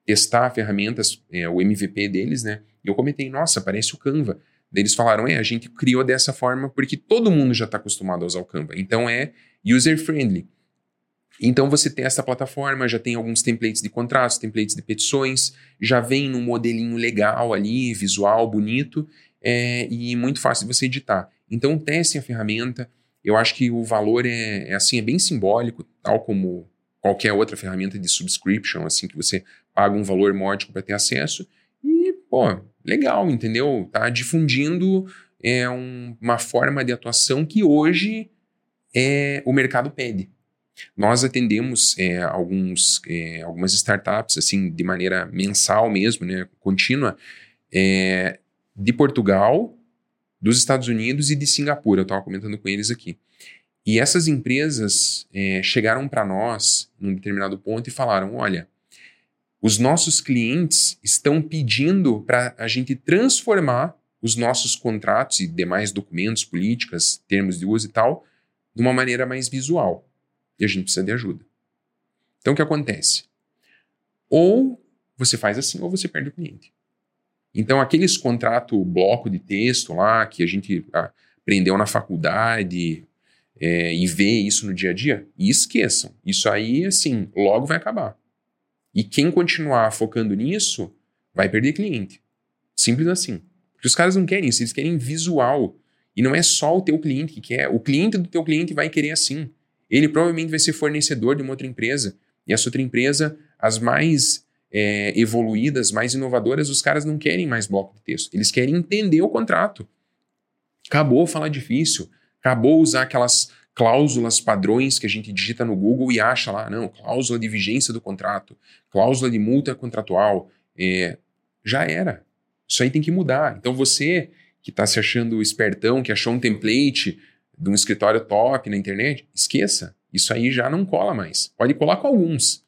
Speaker 2: testar ferramentas, é, o MVP deles, né? E eu comentei, nossa, parece o Canva. Eles falaram, é, a gente criou dessa forma porque todo mundo já está acostumado a usar o Canva. Então é user friendly. Então você tem essa plataforma, já tem alguns templates de contratos, templates de petições, já vem num modelinho legal ali, visual, bonito, é, e muito fácil de você editar. Então testem a ferramenta. Eu acho que o valor é, é assim, é bem simbólico, tal como qualquer outra ferramenta de subscription, assim, que você paga um valor módico para ter acesso. E, pô, legal, entendeu? Tá difundindo é, um, uma forma de atuação que hoje é, o mercado pede. Nós atendemos é, alguns, é, algumas startups assim de maneira mensal mesmo, né, contínua, é, de Portugal, dos Estados Unidos e de Singapura. Eu estava comentando com eles aqui. E essas empresas é, chegaram para nós num determinado ponto e falaram: olha, os nossos clientes estão pedindo para a gente transformar os nossos contratos e demais documentos, políticas, termos de uso e tal, de uma maneira mais visual e a gente precisa de ajuda. Então o que acontece? Ou você faz assim ou você perde o cliente. Então aqueles contrato bloco de texto lá que a gente aprendeu na faculdade é, e vê isso no dia a dia, esqueçam. Isso aí, assim, logo vai acabar. E quem continuar focando nisso vai perder cliente. Simples assim. Porque os caras não querem isso, eles querem visual. E não é só o teu cliente que quer, o cliente do teu cliente vai querer assim. Ele provavelmente vai ser fornecedor de uma outra empresa. E essa outra empresa, as mais é, evoluídas, mais inovadoras, os caras não querem mais bloco de texto. Eles querem entender o contrato. Acabou falar difícil. Acabou usar aquelas cláusulas padrões que a gente digita no Google e acha lá, não, cláusula de vigência do contrato, cláusula de multa contratual. É, já era. Isso aí tem que mudar. Então você que está se achando espertão, que achou um template de um escritório top na internet, esqueça. Isso aí já não cola mais. Pode colar com alguns,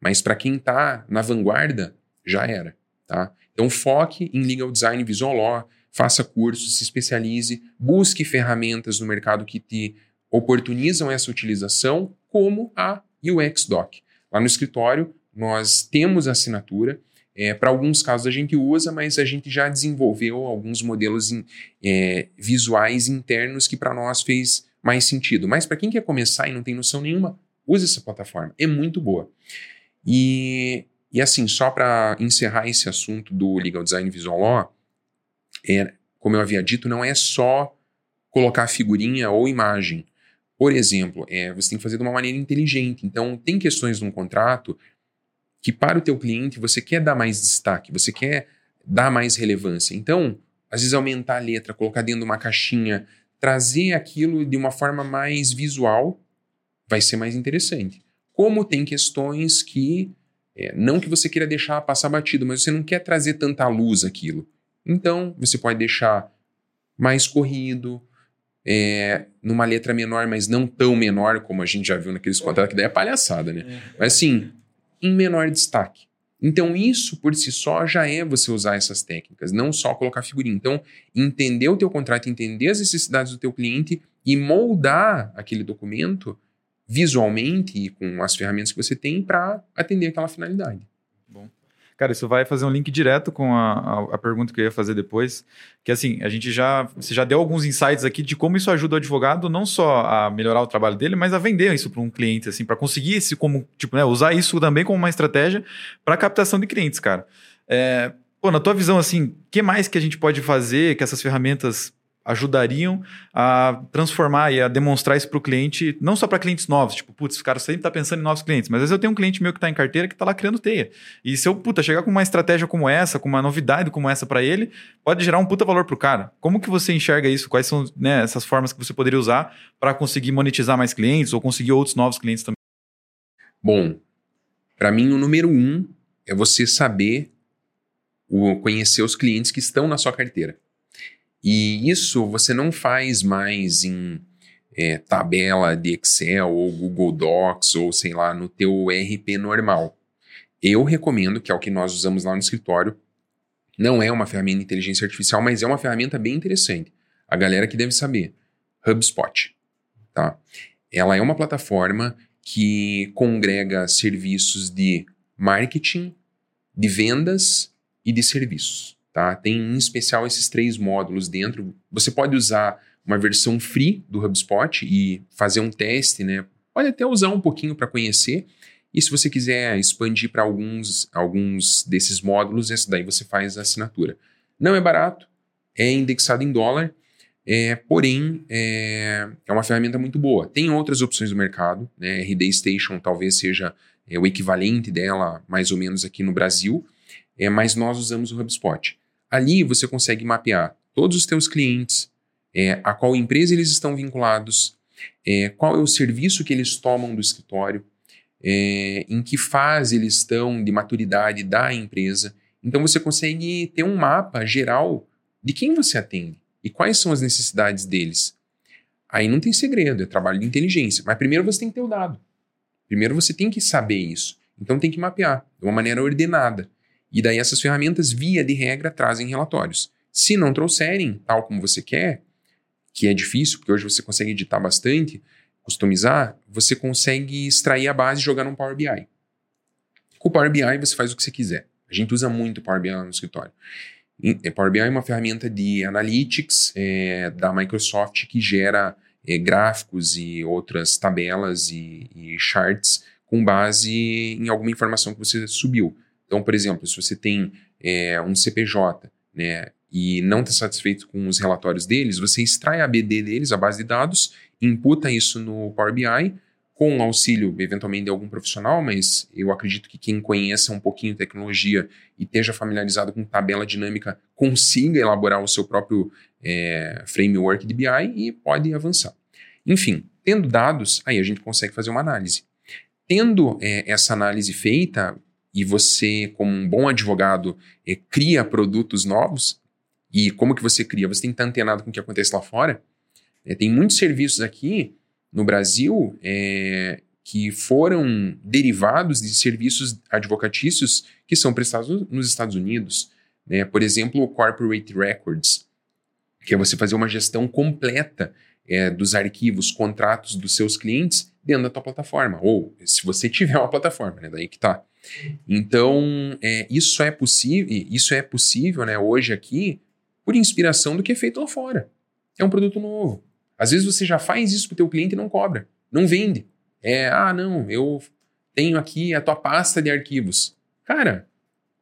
Speaker 2: mas para quem está na vanguarda, já era. Tá? Então foque em legal design visual law, faça cursos, se especialize, busque ferramentas no mercado que te oportunizam essa utilização, como a UX Doc. Lá no escritório, nós temos assinatura, é, Para alguns casos a gente usa, mas a gente já desenvolveu alguns modelos in, é, visuais internos que para nós fez mais sentido. Mas para quem quer começar e não tem noção nenhuma, use essa plataforma. É muito boa. E, e assim, só para encerrar esse assunto do Legal Design Visual Law, é, como eu havia dito, não é só colocar figurinha ou imagem. Por exemplo, é, você tem que fazer de uma maneira inteligente. Então, tem questões num contrato que para o teu cliente você quer dar mais destaque, você quer dar mais relevância. Então, às vezes aumentar a letra, colocar dentro de uma caixinha, trazer aquilo de uma forma mais visual vai ser mais interessante. Como tem questões que é, não que você queira deixar passar batido, mas você não quer trazer tanta luz aquilo. Então, você pode deixar mais corrido, é, numa letra menor, mas não tão menor como a gente já viu naqueles contratos, que daí é palhaçada, né? É. Mas assim, em menor destaque. Então, isso por si só já é você usar essas técnicas, não só colocar figurinha. Então, entender o teu contrato, entender as necessidades do teu cliente e moldar aquele documento visualmente e com as ferramentas que você tem para atender aquela finalidade.
Speaker 1: Cara, isso vai fazer um link direto com a, a, a, pergunta que eu ia fazer depois. Que assim, a gente já. Você já deu alguns insights aqui de como isso ajuda o advogado não só a melhorar o trabalho dele, mas a vender isso para um cliente, assim, para conseguir esse como, tipo, né, usar isso também como uma estratégia para captação de clientes, cara. É, pô, na tua visão, assim, que mais que a gente pode fazer que essas ferramentas ajudariam a transformar e a demonstrar isso para o cliente, não só para clientes novos, tipo, putz, o cara sempre está pensando em novos clientes, mas às vezes eu tenho um cliente meu que está em carteira que está lá criando teia. E se eu, puta, chegar com uma estratégia como essa, com uma novidade como essa para ele, pode gerar um puta valor para o cara. Como que você enxerga isso? Quais são né, essas formas que você poderia usar para conseguir monetizar mais clientes ou conseguir outros novos clientes também?
Speaker 2: Bom, para mim o número um é você saber o, conhecer os clientes que estão na sua carteira. E isso você não faz mais em é, tabela de Excel ou Google Docs ou sei lá, no teu RP normal. Eu recomendo, que é o que nós usamos lá no escritório, não é uma ferramenta de inteligência artificial, mas é uma ferramenta bem interessante. A galera que deve saber, HubSpot, tá? Ela é uma plataforma que congrega serviços de marketing, de vendas e de serviços. Tá? Tem em especial esses três módulos dentro. Você pode usar uma versão free do HubSpot e fazer um teste, né? Pode até usar um pouquinho para conhecer. E se você quiser expandir para alguns, alguns desses módulos, esse daí você faz a assinatura. Não é barato, é indexado em dólar, é, porém é, é uma ferramenta muito boa. Tem outras opções do mercado, né? RD Station talvez seja é, o equivalente dela, mais ou menos aqui no Brasil, é, mas nós usamos o HubSpot. Ali você consegue mapear todos os teus clientes, é, a qual empresa eles estão vinculados, é, qual é o serviço que eles tomam do escritório, é, em que fase eles estão de maturidade da empresa. Então você consegue ter um mapa geral de quem você atende e quais são as necessidades deles. Aí não tem segredo, é trabalho de inteligência. Mas primeiro você tem que ter o dado. Primeiro você tem que saber isso. Então tem que mapear de uma maneira ordenada. E daí essas ferramentas, via de regra, trazem relatórios. Se não trouxerem tal como você quer, que é difícil, porque hoje você consegue editar bastante, customizar, você consegue extrair a base e jogar num Power BI. Com o Power BI você faz o que você quiser. A gente usa muito o Power BI no escritório. É, Power BI é uma ferramenta de analytics é, da Microsoft que gera é, gráficos e outras tabelas e, e charts com base em alguma informação que você subiu. Então, por exemplo, se você tem é, um CPJ né, e não está satisfeito com os relatórios deles, você extrai a BD deles, a base de dados, imputa isso no Power BI, com auxílio, eventualmente, de algum profissional, mas eu acredito que quem conheça um pouquinho de tecnologia e esteja familiarizado com tabela dinâmica consiga elaborar o seu próprio é, framework de BI e pode avançar. Enfim, tendo dados, aí a gente consegue fazer uma análise. Tendo é, essa análise feita, e você, como um bom advogado, é, cria produtos novos, e como que você cria? Você tem que estar antenado com o que acontece lá fora. É, tem muitos serviços aqui no Brasil é, que foram derivados de serviços advocatícios que são prestados nos Estados Unidos. Né? Por exemplo, o Corporate Records, que é você fazer uma gestão completa é, dos arquivos, contratos dos seus clientes dentro da tua plataforma. Ou se você tiver uma plataforma, né? daí que tá. Então, é, isso é possível, isso é possível, né, hoje aqui, por inspiração do que é feito lá fora. É um produto novo. Às vezes você já faz isso para o teu cliente e não cobra, não vende. É, ah, não, eu tenho aqui a tua pasta de arquivos. Cara,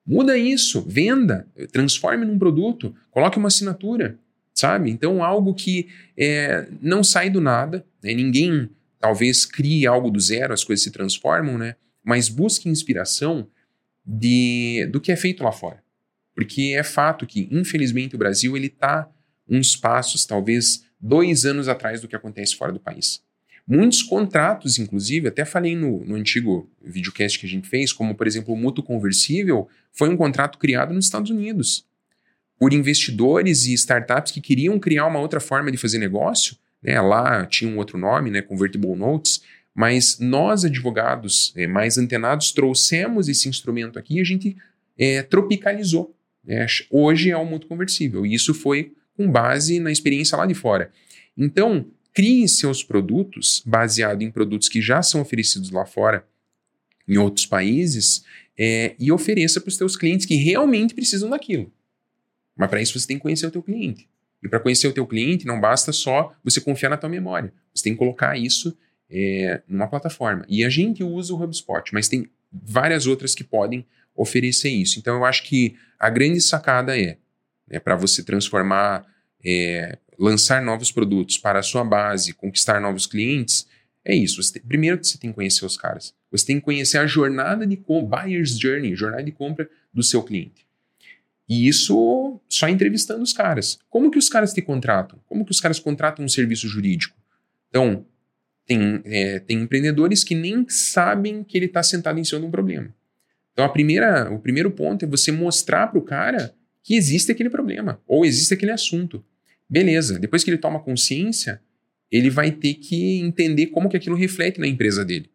Speaker 2: muda isso, venda, transforme num produto, coloque uma assinatura, sabe? Então, algo que é, não sai do nada, né? ninguém talvez crie algo do zero, as coisas se transformam, né? Mas busque inspiração de, do que é feito lá fora. Porque é fato que, infelizmente, o Brasil ele está uns passos, talvez dois anos atrás do que acontece fora do país. Muitos contratos, inclusive, até falei no, no antigo videocast que a gente fez, como, por exemplo, o mútuo conversível, foi um contrato criado nos Estados Unidos por investidores e startups que queriam criar uma outra forma de fazer negócio. Né? Lá tinha um outro nome, né? Convertible Notes, Mas nós, advogados é, mais antenados, trouxemos esse instrumento aqui e a gente é, tropicalizou. Né? Hoje é o mundo conversível. E isso foi com base na experiência lá de fora. Então, crie seus produtos baseado em produtos que já são oferecidos lá fora, em outros países, é, e ofereça para os seus clientes que realmente precisam daquilo. Mas para isso você tem que conhecer o teu cliente. E para conhecer o teu cliente, não basta só você confiar na tua memória. Você tem que colocar isso é, numa plataforma. E a gente usa o HubSpot, mas tem várias outras que podem oferecer isso. Então eu acho que a grande sacada é, é para você transformar, é, lançar novos produtos para a sua base, conquistar novos clientes, é isso. Tem, primeiro que você tem que conhecer os caras. Você tem que conhecer a jornada de buyer's journey, jornada de compra do seu cliente. E isso só entrevistando os caras. Como que os caras te contratam? Como que os caras contratam um serviço jurídico? Então, tem, é, tem empreendedores que nem sabem que ele está sentado em cima de um problema. Então, a primeira, o primeiro ponto é você mostrar para o cara que existe aquele problema ou existe aquele assunto. Beleza, depois que ele toma consciência, ele vai ter que entender como que aquilo reflete na empresa dele.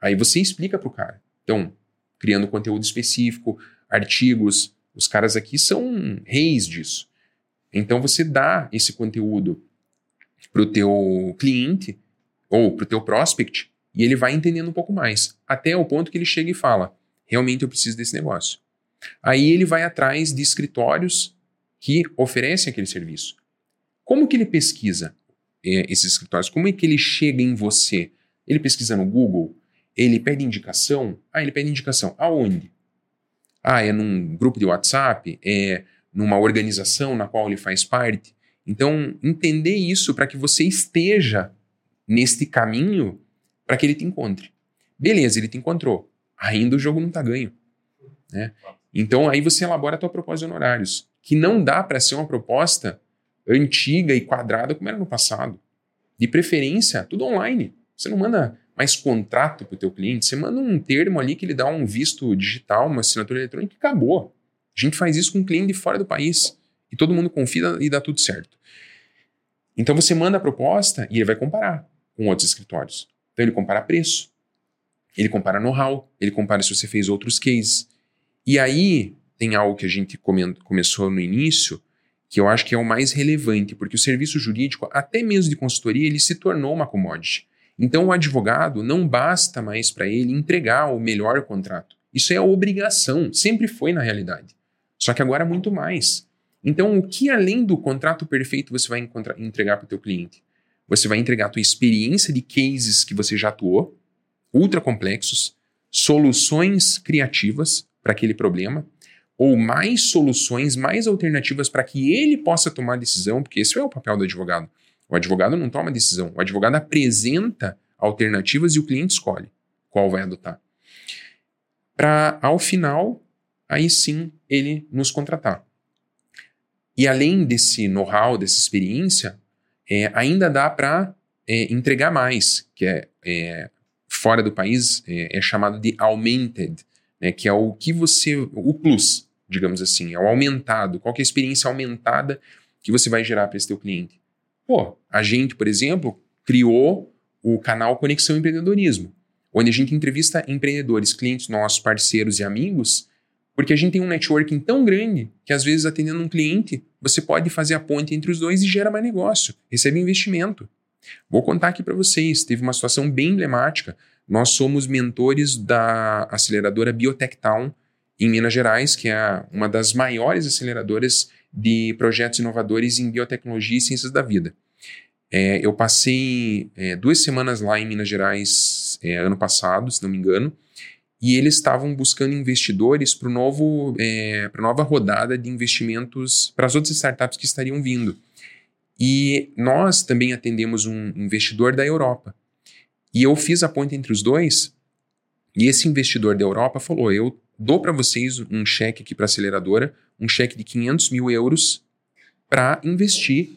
Speaker 2: Aí você explica para o cara. Então, criando conteúdo específico, artigos, os caras aqui são reis disso. Então você dá esse conteúdo para o teu cliente ou para o teu prospect e ele vai entendendo um pouco mais, até o ponto que ele chega e fala: realmente eu preciso desse negócio. Aí ele vai atrás de escritórios que oferecem aquele serviço. Como que ele pesquisa é, esses escritórios? Como é que ele chega em você? Ele pesquisa no Google? Ele pede indicação? Ah, ele pede indicação. Aonde? Ah, é num grupo de WhatsApp? É numa organização na qual ele faz parte? Então, entender isso para que você esteja neste caminho para que ele te encontre. Beleza, ele te encontrou. Ainda o jogo não está ganho. Né? Então, aí você elabora a tua proposta de honorários, que não dá para ser uma proposta antiga e quadrada como era no passado. De preferência, tudo online. Você não manda mais contrato para o teu cliente, você manda um termo ali que ele dá um visto digital, uma assinatura eletrônica e acabou. A gente faz isso com um cliente de fora do país e todo mundo confia e dá tudo certo. Então você manda a proposta e ele vai comparar com outros escritórios. Então ele compara preço, ele compara know-how, ele compara se você fez outros cases. E aí tem algo que a gente come começou no início, que eu acho que é o mais relevante, porque o serviço jurídico, até mesmo de consultoria, ele se tornou uma commodity. Então, o advogado não basta mais para ele entregar o melhor contrato. Isso é a obrigação, sempre foi na realidade. Só que agora muito mais. Então, o que além do contrato perfeito você vai entregar para o teu cliente? Você vai entregar a tua experiência de cases que você já atuou, ultra complexos, soluções criativas para aquele problema, ou mais soluções, mais alternativas para que ele possa tomar decisão, porque esse é o papel do advogado. O advogado não toma decisão, o advogado apresenta alternativas e o cliente escolhe qual vai adotar. Para, ao final, aí sim ele nos contratar. E além desse know-how, dessa experiência, é, ainda dá para é, entregar mais, que é, é fora do país é, é, chamado de augmented, né, que é o que você, o plus, digamos assim, é o aumentado. Qual é a experiência aumentada que você vai gerar para esse teu cliente? Pô, a gente, por exemplo, criou o canal Conexão Empreendedorismo, onde a gente entrevista empreendedores, clientes nossos, parceiros e amigos, porque a gente tem um networking tão grande que às vezes atendendo um cliente, você pode fazer a ponte entre os dois e gera mais negócio, recebe investimento. Vou contar aqui para vocês, teve uma situação bem emblemática. Nós somos mentores da aceleradora Biotech Town em Minas Gerais, que é uma das maiores aceleradoras de projetos inovadores em biotecnologia e ciências da vida. É, eu passei é, duas semanas lá em Minas Gerais é, ano passado, se não me engano, e eles estavam buscando investidores para novo é, para nova rodada de investimentos para as outras startups que estariam vindo. E nós também atendemos um investidor da Europa. E eu fiz a ponte entre os dois, e esse investidor da Europa falou: eu dou para vocês um cheque aqui para aceleradora, um cheque de 500 mil euros para investir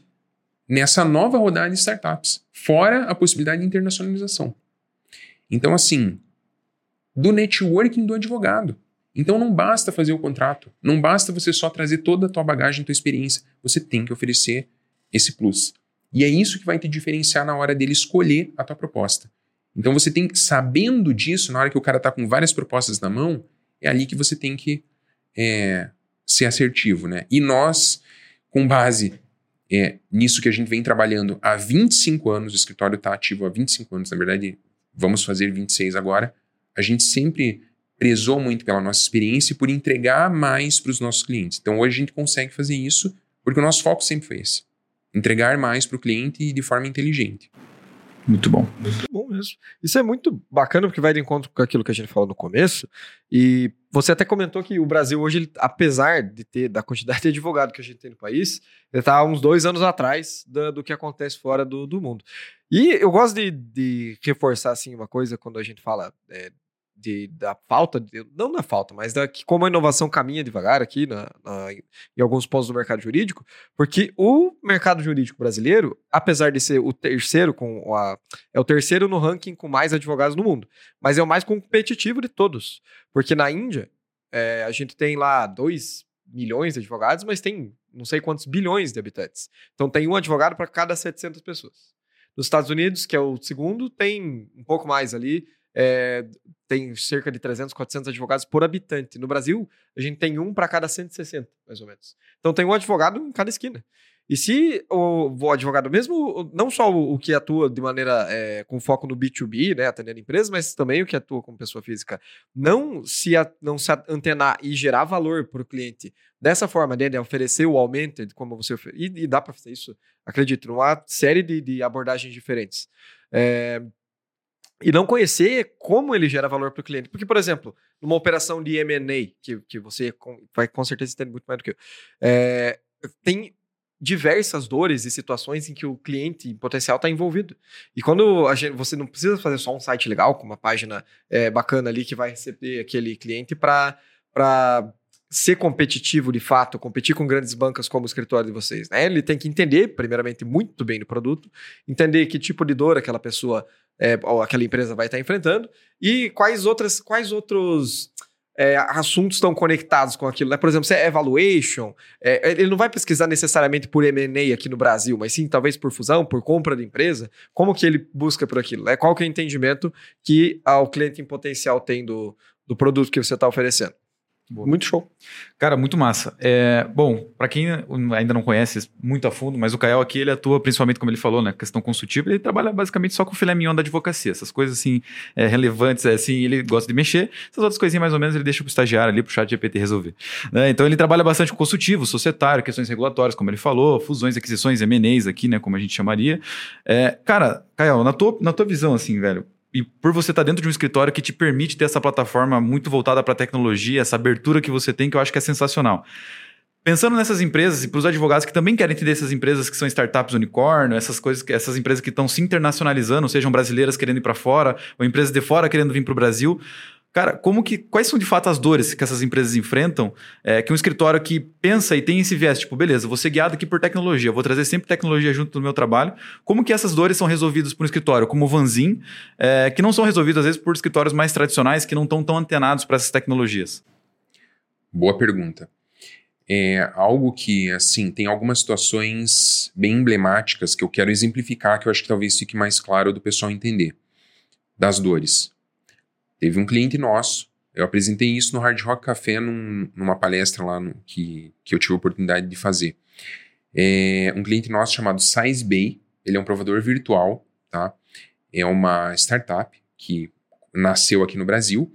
Speaker 2: nessa nova rodada de startups, fora a possibilidade de internacionalização. Então, assim, do networking do advogado. Então não basta fazer o contrato, não basta você só trazer toda a tua bagagem, tua experiência, você tem que oferecer esse plus. E é isso que vai te diferenciar na hora dele escolher a tua proposta. Então você tem sabendo disso, na hora que o cara está com várias propostas na mão, é ali que você tem que é, ser assertivo, né? E nós, com base é, nisso que a gente vem trabalhando há 25 anos, o escritório está ativo há 25 anos, na verdade, vamos fazer 26 agora, a gente sempre prezou muito pela nossa experiência e por entregar mais para os nossos clientes. Então hoje a gente consegue fazer isso porque o nosso foco sempre foi esse. Entregar mais para o cliente de forma inteligente.
Speaker 1: Muito bom.
Speaker 3: Muito bom mesmo. Isso é muito bacana porque vai de encontro com aquilo que a gente falou no começo. E você até comentou que o Brasil hoje, apesar de ter da quantidade de advogado que a gente tem no país, ele está uns dois anos atrás do, do que acontece fora do, do mundo. E eu gosto de, de, reforçar assim uma coisa quando a gente fala é, de, da falta, de, não da falta, mas da que como a inovação caminha devagar aqui na, na, em alguns pontos do mercado jurídico, porque o mercado jurídico brasileiro, apesar de ser o terceiro com a, é o terceiro no ranking com mais advogados no mundo, mas é o mais competitivo de todos, porque na Índia é, a gente tem lá 2 milhões de advogados, mas tem não sei quantos bilhões de habitantes. Então tem um advogado para cada 700 pessoas. Nos Estados Unidos, que é o segundo, tem um pouco mais ali, é, tem cerca de 300, 400 advogados por habitante. No Brasil, a gente tem um para cada 160, mais ou menos. Então tem um advogado em cada esquina. E se o, o advogado, mesmo não só o, o que atua de maneira é, com foco no B2B, né, atendendo empresas, mas também o que atua como pessoa física, não se, a, não se antenar e gerar valor para o cliente dessa forma, né, de oferecer o aumento, como você e, e dá para fazer isso, acredito, numa série de, de abordagens diferentes. É, e não conhecer como ele gera valor para o cliente. Porque, por exemplo, numa operação de M&A, que, que você vai com certeza entender muito mais do que eu, é, tem diversas dores e situações em que o cliente potencial está envolvido. E quando gente, você não precisa fazer só um site legal, com uma página é, bacana ali que vai receber aquele cliente para ser competitivo de fato, competir com grandes bancas como o escritório de vocês. Né? Ele tem que entender, primeiramente, muito bem do produto, entender que tipo de dor aquela pessoa é, aquela empresa vai estar enfrentando e quais outras, quais outros é, assuntos estão conectados com aquilo. Né? Por exemplo, se é evaluation, é, ele não vai pesquisar necessariamente por M&A aqui no Brasil, mas sim talvez por fusão, por compra de empresa. Como que ele busca por aquilo? Né? Qual que é o entendimento que o cliente em potencial tem do, do produto que você está oferecendo?
Speaker 1: Boa. Muito show. Cara, muito massa. É, bom, para quem ainda não conhece muito a fundo, mas o Kael aqui, ele atua principalmente, como ele falou, na né, questão consultiva, ele trabalha basicamente só com o filé mignon da advocacia, essas coisas assim, é, relevantes, é, assim, ele gosta de mexer, essas outras coisinhas mais ou menos ele deixa pro estagiário ali, pro chat GPT resolver. Né? Então ele trabalha bastante com consultivo, societário, questões regulatórias, como ele falou, fusões, aquisições, M&As aqui, né, como a gente chamaria. É, cara, Kael, na tua, na tua visão, assim, velho, e por você estar dentro de um escritório que te permite ter essa plataforma muito voltada para a tecnologia, essa abertura que você tem, que eu acho que é sensacional. Pensando nessas empresas e para os advogados que também querem entender essas empresas que são startups unicórnio, essas coisas, essas empresas que estão se internacionalizando, sejam brasileiras querendo ir para fora, ou empresas de fora querendo vir para o Brasil, Cara, como que, quais são de fato as dores que essas empresas enfrentam? É, que um escritório que pensa e tem esse viés, tipo, beleza, vou ser guiado aqui por tecnologia, vou trazer sempre tecnologia junto no meu trabalho. Como que essas dores são resolvidas por um escritório como o Vanzin, é, que não são resolvidas às vezes por escritórios mais tradicionais que não estão tão antenados para essas tecnologias?
Speaker 2: Boa pergunta. É algo que, assim, tem algumas situações bem emblemáticas que eu quero exemplificar, que eu acho que talvez fique mais claro do pessoal entender. Das dores. Teve um cliente nosso, eu apresentei isso no Hard Rock Café num, numa palestra lá no, que, que eu tive a oportunidade de fazer. É um cliente nosso chamado SizeBay, ele é um provador virtual, tá? É uma startup que nasceu aqui no Brasil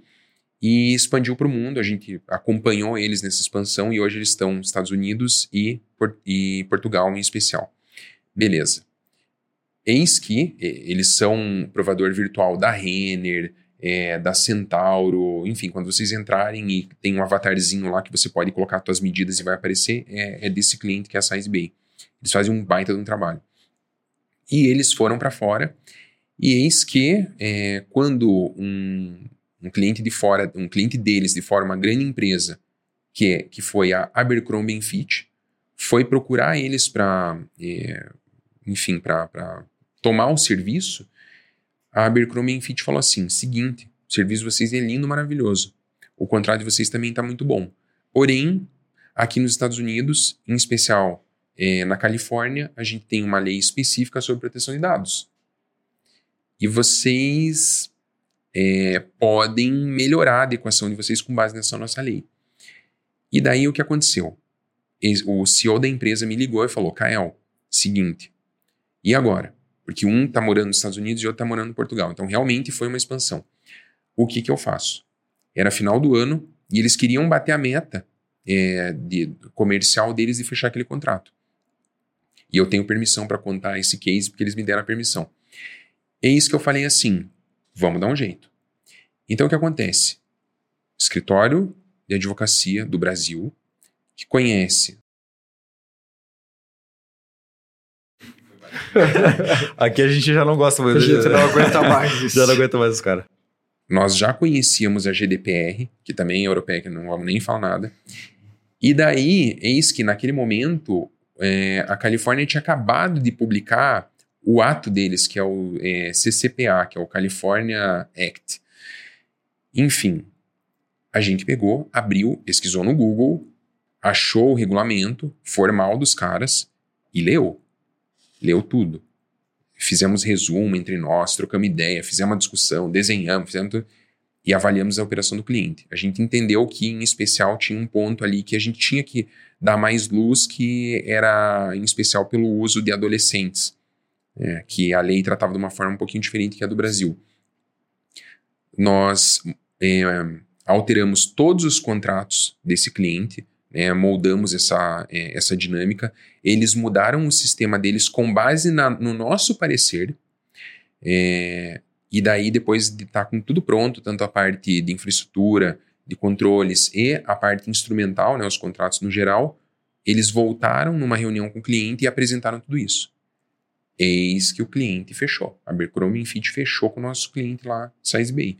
Speaker 2: e expandiu para o mundo. A gente acompanhou eles nessa expansão e hoje eles estão nos Estados Unidos e, e Portugal em especial. Beleza. Eis que eles são provador virtual da Renner, é, da Centauro, enfim, quando vocês entrarem e tem um avatarzinho lá que você pode colocar suas medidas e vai aparecer, é, é desse cliente que é a Size Bay. Eles fazem um baita de um trabalho. E eles foram para fora, e eis que é, quando um, um, cliente de fora, um cliente deles de fora, uma grande empresa, que, é, que foi a Abercrombie Fitch, foi procurar eles para, é, enfim, para tomar o serviço, a Abercrombie Fitch falou assim: seguinte, o serviço de vocês é lindo, maravilhoso. O contrato de vocês também está muito bom. Porém, aqui nos Estados Unidos, em especial é, na Califórnia, a gente tem uma lei específica sobre proteção de dados. e vocês é, podem melhorar a adequação de vocês com base nessa nossa lei. E daí o que aconteceu? O CEO da empresa me ligou e falou: Kael, seguinte, e agora? Porque um está morando nos Estados Unidos e outro está morando em Portugal. Então realmente foi uma expansão. O que, que eu faço? Era final do ano e eles queriam bater a meta é, de, comercial deles de fechar aquele contrato. E eu tenho permissão para contar esse case porque eles me deram a permissão. É isso que eu falei assim: vamos dar um jeito. Então o que acontece? Escritório de advocacia do Brasil, que conhece.
Speaker 1: Aqui a gente já não gosta mais.
Speaker 3: A gente não aguenta mais isso.
Speaker 1: Já não aguenta mais os caras.
Speaker 2: Nós já conhecíamos a GDPR, que também é europeia, que não vamos nem falar nada. E daí, eis que naquele momento, é, a Califórnia tinha acabado de publicar o ato deles, que é o é, CCPA, que é o California Act. Enfim, a gente pegou, abriu, pesquisou no Google, achou o regulamento formal dos caras e leu. Leu tudo. Fizemos resumo entre nós, trocamos ideia, fizemos uma discussão, desenhamos, fizemos tudo, e avaliamos a operação do cliente. A gente entendeu que, em especial, tinha um ponto ali que a gente tinha que dar mais luz, que era, em especial, pelo uso de adolescentes, é, que a lei tratava de uma forma um pouquinho diferente que a do Brasil. Nós é, alteramos todos os contratos desse cliente, né, moldamos essa, é, essa dinâmica. Eles mudaram o sistema deles com base na, no nosso parecer. É, e daí, depois de estar tá com tudo pronto, tanto a parte de infraestrutura, de controles e a parte instrumental, né, os contratos no geral, eles voltaram numa reunião com o cliente e apresentaram tudo isso. Eis que o cliente fechou. A Abercrombie Fit fechou com o nosso cliente lá, Size Bay.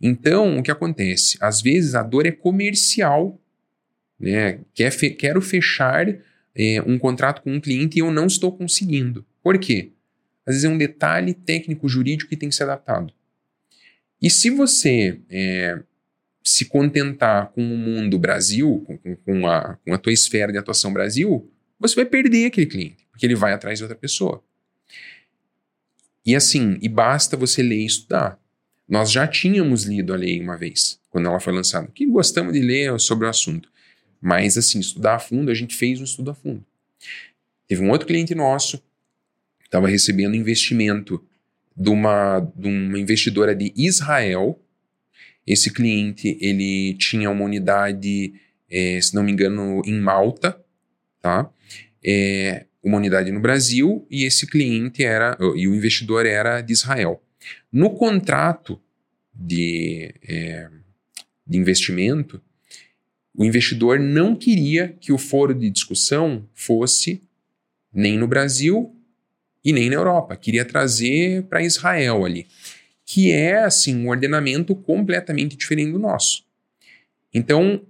Speaker 2: Então, o que acontece? Às vezes a dor é comercial, né? Quer fe quero fechar é, um contrato com um cliente e eu não estou conseguindo. Por quê? Às vezes é um detalhe técnico jurídico que tem que ser adaptado. E se você é, se contentar com o mundo Brasil, com, com, a, com a tua esfera de atuação Brasil, você vai perder aquele cliente, porque ele vai atrás de outra pessoa. E assim, e basta você ler e estudar. Nós já tínhamos lido a lei uma vez, quando ela foi lançada, que gostamos de ler sobre o assunto. Mas, assim, estudar a fundo, a gente fez um estudo a fundo. Teve um outro cliente nosso, estava recebendo investimento de uma, de uma investidora de Israel. Esse cliente, ele tinha uma unidade, é, se não me engano, em Malta, tá? É, uma unidade no Brasil e esse cliente era, e o investidor era de Israel. No contrato de, é, de investimento, o investidor não queria que o foro de discussão fosse nem no Brasil e nem na Europa. Queria trazer para Israel ali, que é assim um ordenamento completamente diferente do nosso. Então,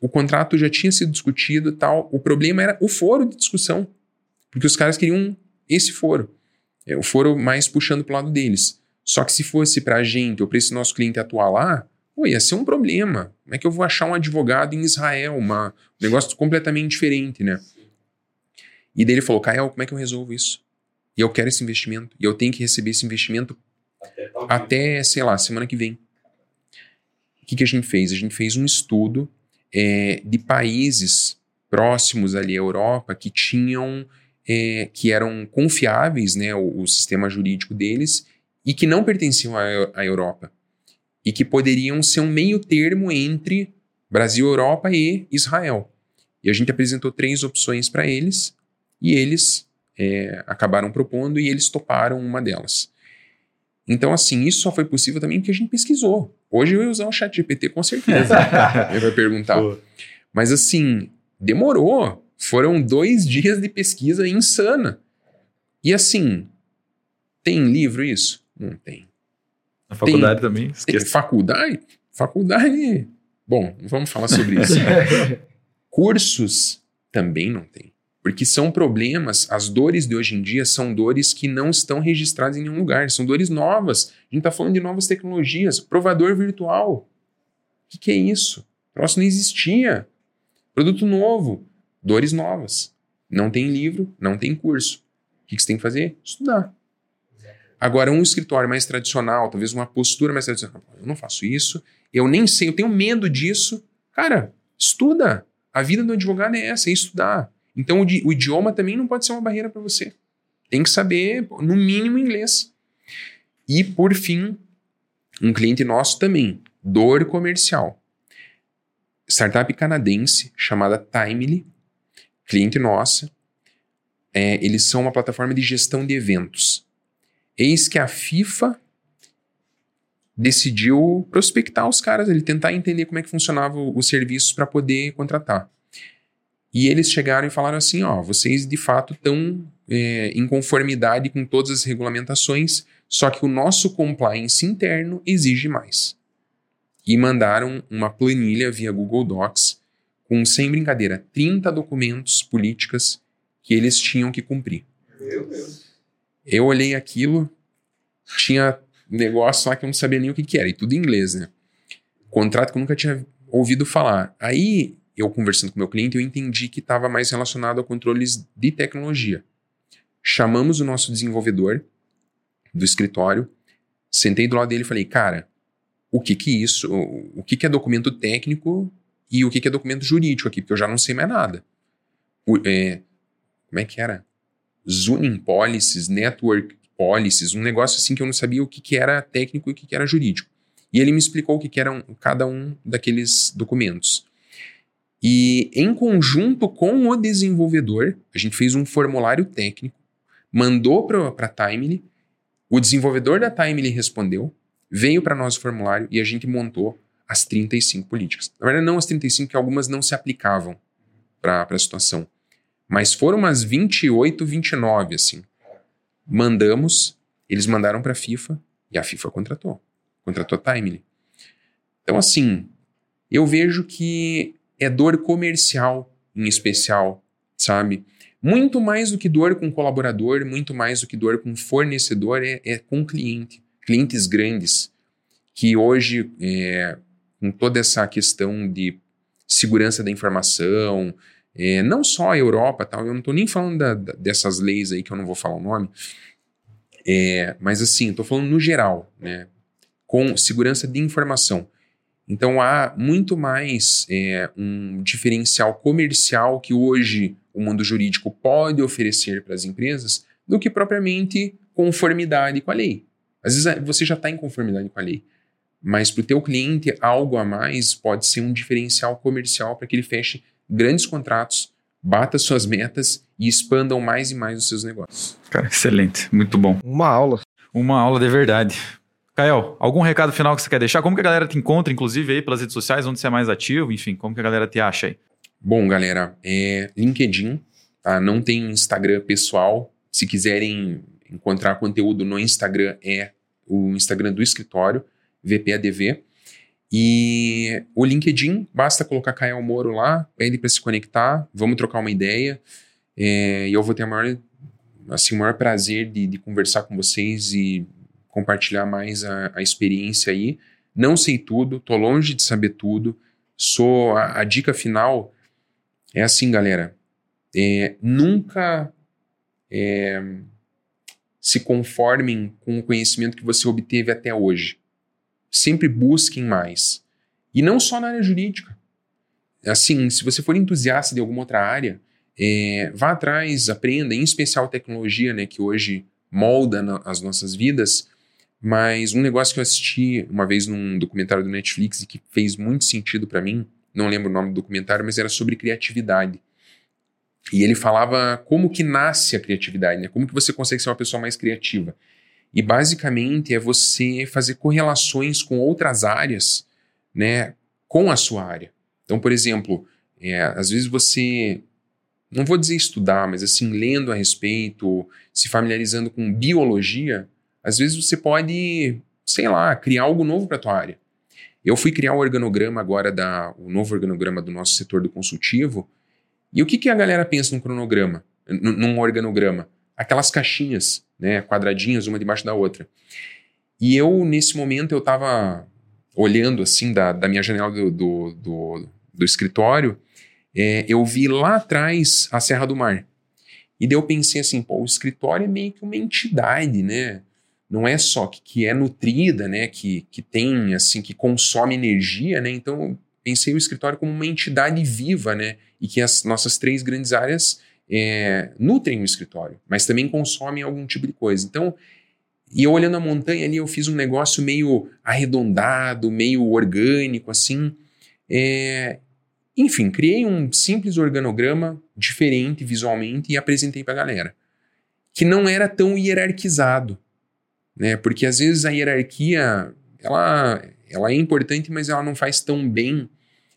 Speaker 2: o contrato já tinha sido discutido tal. O problema era o foro de discussão, porque os caras queriam esse foro, é, o foro mais puxando para o lado deles. Só que se fosse para a gente ou para esse nosso cliente atuar lá, pô, ia ser um problema. Como é que eu vou achar um advogado em Israel? Uma, um negócio completamente diferente, né? E daí ele falou, Kael, como é que eu resolvo isso? E eu quero esse investimento. E eu tenho que receber esse investimento até, até sei lá, semana que vem. O que, que a gente fez? A gente fez um estudo é, de países próximos ali à Europa que tinham, é, que eram confiáveis, né, o, o sistema jurídico deles, e que não pertenciam à, à Europa e que poderiam ser um meio termo entre Brasil, Europa e Israel. E a gente apresentou três opções para eles e eles é, acabaram propondo e eles toparam uma delas. Então, assim, isso só foi possível também porque a gente pesquisou. Hoje eu ia usar o chat GPT com certeza. Ele vai perguntar. Pô. Mas, assim, demorou. Foram dois dias de pesquisa insana. E, assim, tem livro isso? Não tem.
Speaker 1: Na faculdade tem, também?
Speaker 2: Tem faculdade? Faculdade. Bom, não vamos falar sobre isso. Cursos também não tem. Porque são problemas, as dores de hoje em dia são dores que não estão registradas em nenhum lugar, são dores novas. A gente está falando de novas tecnologias, provador virtual. O que, que é isso? O troço não existia. Produto novo, dores novas. Não tem livro, não tem curso. O que, que você tem que fazer? Estudar. Agora, um escritório mais tradicional, talvez uma postura mais tradicional, eu não faço isso, eu nem sei, eu tenho medo disso. Cara, estuda. A vida do advogado é essa, é estudar. Então, o, idioma também não pode ser uma barreira para você. Tem que saber, no mínimo, inglês. E, por fim, um cliente nosso também, dor comercial. Startup canadense chamada Timely, cliente nossa. É, eles são uma plataforma de gestão de eventos. Eis que a FIFA decidiu prospectar os caras, ele tentar entender como é que funcionava os serviços para poder contratar. E eles chegaram e falaram assim: ó, vocês de fato estão é, em conformidade com todas as regulamentações, só que o nosso compliance interno exige mais. E mandaram uma planilha via Google Docs com, sem brincadeira, 30 documentos políticas que eles tinham que cumprir. Meu Deus. Eu olhei aquilo, tinha negócio lá que eu não sabia nem o que, que era, e tudo em inglês, né? Contrato que eu nunca tinha ouvido falar. Aí, eu conversando com meu cliente, eu entendi que estava mais relacionado a controles de tecnologia. Chamamos o nosso desenvolvedor do escritório, sentei do lado dele e falei, cara, o que que isso, o, que que é documento técnico e o que que é documento jurídico aqui, porque eu já não sei mais nada. O, é, como é que era? Zooming policies, network policies, um negócio assim que eu não sabia o que, que era técnico e o que, que era jurídico. E ele me explicou o que, que era um, cada um daqueles documentos. E em conjunto com o desenvolvedor, a gente fez um formulário técnico, mandou para a Timely, o desenvolvedor da Timely respondeu, veio para nós o formulário e a gente montou as 35 políticas. Na verdade, não as 35, que algumas não se aplicavam para a situação. Mas foram umas 28, 29, assim. Mandamos, eles mandaram para a FIFA e a FIFA contratou. Contratou a Timely. Então, assim, eu vejo que é dor comercial em especial, sabe? Muito mais do que dor com colaborador, muito mais do que dor com fornecedor, é, é com cliente. Clientes grandes, que hoje, é, com toda essa questão de segurança da informação, é, não só a Europa, tal, eu não estou nem falando da, da, dessas leis aí que eu não vou falar o nome, é, mas assim, estou falando no geral, né, com segurança de informação. Então há muito mais é, um diferencial comercial que hoje o mundo jurídico pode oferecer para as empresas do que propriamente conformidade com a lei. Às vezes você já está em conformidade com a lei, mas para o teu cliente algo a mais pode ser um diferencial comercial para que ele feche grandes contratos, bata suas metas e expandam mais e mais os seus negócios.
Speaker 1: Cara, excelente, muito bom.
Speaker 3: Uma aula.
Speaker 1: Uma aula de verdade. Kael, algum recado final que você quer deixar? Como que a galera te encontra, inclusive, aí pelas redes sociais, onde você é mais ativo? Enfim, como que a galera te acha aí?
Speaker 2: Bom, galera, é LinkedIn, tá? Não tem Instagram pessoal. Se quiserem encontrar conteúdo no Instagram, é o Instagram do escritório, VPADV. E o LinkedIn, basta colocar Caio Moro lá, pede para se conectar, vamos trocar uma ideia. É, e eu vou ter maior, assim, o maior prazer de, de, conversar com vocês e compartilhar mais a, a, experiência aí. Não sei tudo, tô longe de saber tudo. Sou a, a dica final é assim, galera. É, nunca é, se conformem com o conhecimento que você obteve até hoje sempre busquem mais. E não só na área jurídica. Assim, se você for entusiasta de alguma outra área, é, vá atrás, aprenda, em especial tecnologia, né, que hoje molda na, as nossas vidas. Mas um negócio que eu assisti uma vez num documentário do Netflix e que fez muito sentido para mim, não lembro o nome do documentário, mas era sobre criatividade. E ele falava como que nasce a criatividade, né? Como que você consegue ser uma pessoa mais criativa. E basicamente é você fazer correlações com outras áreas, né, com a sua área. Então, por exemplo, é, às vezes você, não vou dizer estudar, mas assim, lendo a respeito, se familiarizando com biologia, às vezes você pode, sei lá, criar algo novo para a tua área. Eu fui criar o organograma agora, da, o novo organograma do nosso setor do consultivo, e o que, que a galera pensa num cronograma, num organograma? Aquelas caixinhas né, quadradinhas uma debaixo da outra. E eu, nesse momento, eu estava olhando assim da, da minha janela do, do, do, do escritório, é, eu vi lá atrás a Serra do Mar. E daí eu pensei assim, pô, o escritório é meio que uma entidade, né? não é só que, que é nutrida, né, que, que tem, assim, que consome energia, né, então eu pensei o escritório como uma entidade viva, né, e que as nossas três grandes áreas é, nutrem o escritório, mas também consomem algum tipo de coisa. Então, e eu olhando a montanha ali, eu fiz um negócio meio arredondado, meio orgânico, assim. É... Enfim, criei um simples organograma diferente visualmente e apresentei para a galera. Que não era tão hierarquizado, né? Porque às vezes a hierarquia, ela, ela é importante, mas ela não faz tão bem,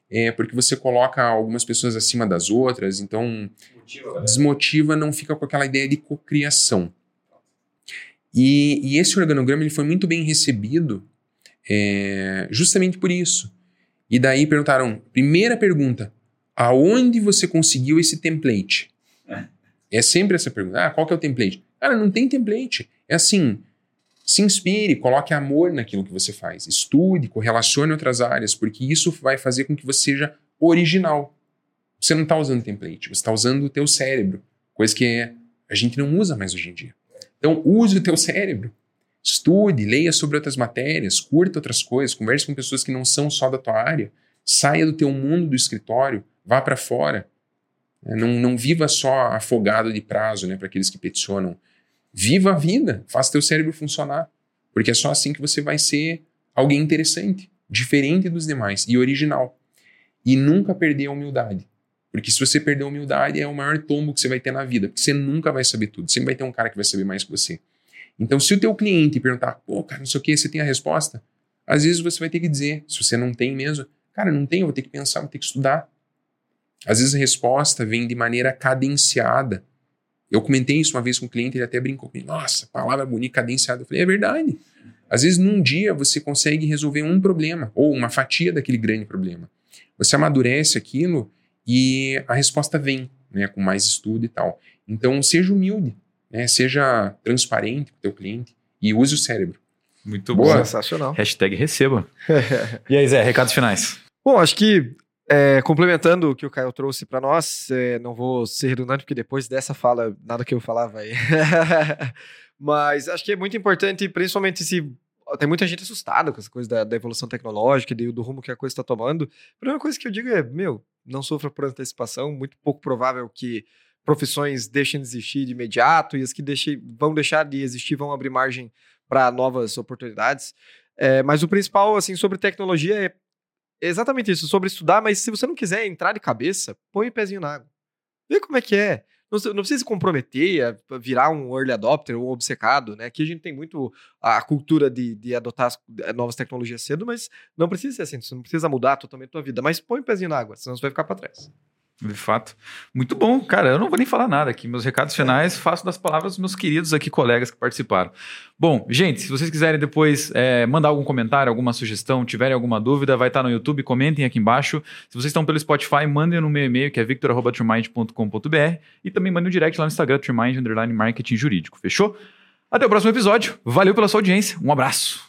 Speaker 2: é, porque você coloca algumas pessoas acima das outras, então desmotiva, desmotiva não fica com aquela ideia de cocriação. E, e esse organograma ele foi muito bem recebido é, justamente por isso. E daí perguntaram, primeira pergunta, aonde você conseguiu esse template? É, é sempre essa pergunta. Ah, qual que é o template? Cara, não tem template. É assim, se inspire, coloque amor naquilo que você faz. Estude, correlacione outras áreas, porque isso vai fazer com que você seja original. Você não está usando template, você está usando o teu cérebro, coisa que a gente não usa mais hoje em dia. Então, use o teu cérebro. Estude, leia sobre outras matérias, curta outras coisas, converse com pessoas que não são só da tua área, saia do teu mundo do escritório, vá para fora. É, não, não viva só afogado de prazo, né, para aqueles que peticionam. Viva a vida, faça teu cérebro funcionar, porque é só assim que você vai ser alguém interessante, diferente dos demais e original. E nunca perder a humildade. Porque se você perder a humildade, é o maior tombo que você vai ter na vida. Porque você nunca vai saber tudo. Sempre vai ter um cara que vai saber mais que você. Então, se o teu cliente perguntar, pô, cara, não sei o que, você tem a resposta? Às vezes você vai ter que dizer, se você não tem mesmo, cara, não tem, vou ter que pensar, vou ter que estudar. Às vezes a resposta vem de maneira cadenciada. Eu comentei isso uma vez com um cliente, ele até brincou comigo, nossa, palavra bonita, cadenciada. Eu falei, é verdade. Às vezes num dia você consegue resolver um problema, ou uma fatia daquele grande problema. Você amadurece aquilo e a resposta vem, né, com mais estudo e tal. Então, seja humilde, né, seja transparente com o teu cliente e use o cérebro.
Speaker 1: Muito bom.
Speaker 3: Sensacional.
Speaker 1: Hashtag receba. e aí, Zé, recados finais.
Speaker 3: Bom, acho que é, complementando o que o Caio trouxe para nós, é, não vou ser redundante, porque depois dessa fala, nada que eu falar vai. Mas acho que é muito importante, principalmente se tem muita gente assustada com essa coisa da, da evolução tecnológica e do, rumo que a coisa está tomando. A primeira coisa que eu digo é, meu, não sofra por antecipação, muito pouco provável que profissões deixem de existir de imediato e as que deixem, vão deixar de existir vão abrir margem para novas oportunidades. É, mas o principal, assim, sobre tecnologia é exatamente isso, sobre estudar, mas se você não quiser entrar de cabeça, põe o pezinho na água. Vê como é que é. Não, não precisa se comprometer a virar um early adopter ou um obcecado, né? Aqui a gente tem muito a cultura de, de adotar eh, novas tecnologias cedo, mas não precisa ser assim, você não precisa mudar totalmente a tua vida, mas põe o um pezinho na água, senão você vai ficar para trás.
Speaker 1: De fato. Muito bom, cara. Eu não vou nem falar nada aqui. Meus recados finais faço das palavras dos meus queridos aqui colegas que participaram. Bom, gente, se vocês quiserem depois é, mandar algum comentário, alguma sugestão, tiverem alguma dúvida, vai estar no YouTube, comentem aqui embaixo. Se vocês estão pelo Spotify, mandem no meu e-mail, que é victor.trimind.com.br e também mandem um direct lá no Instagram, Trimind Underline Marketing Jurídico. Fechou? Até o próximo episódio. Valeu pela sua audiência. Um abraço.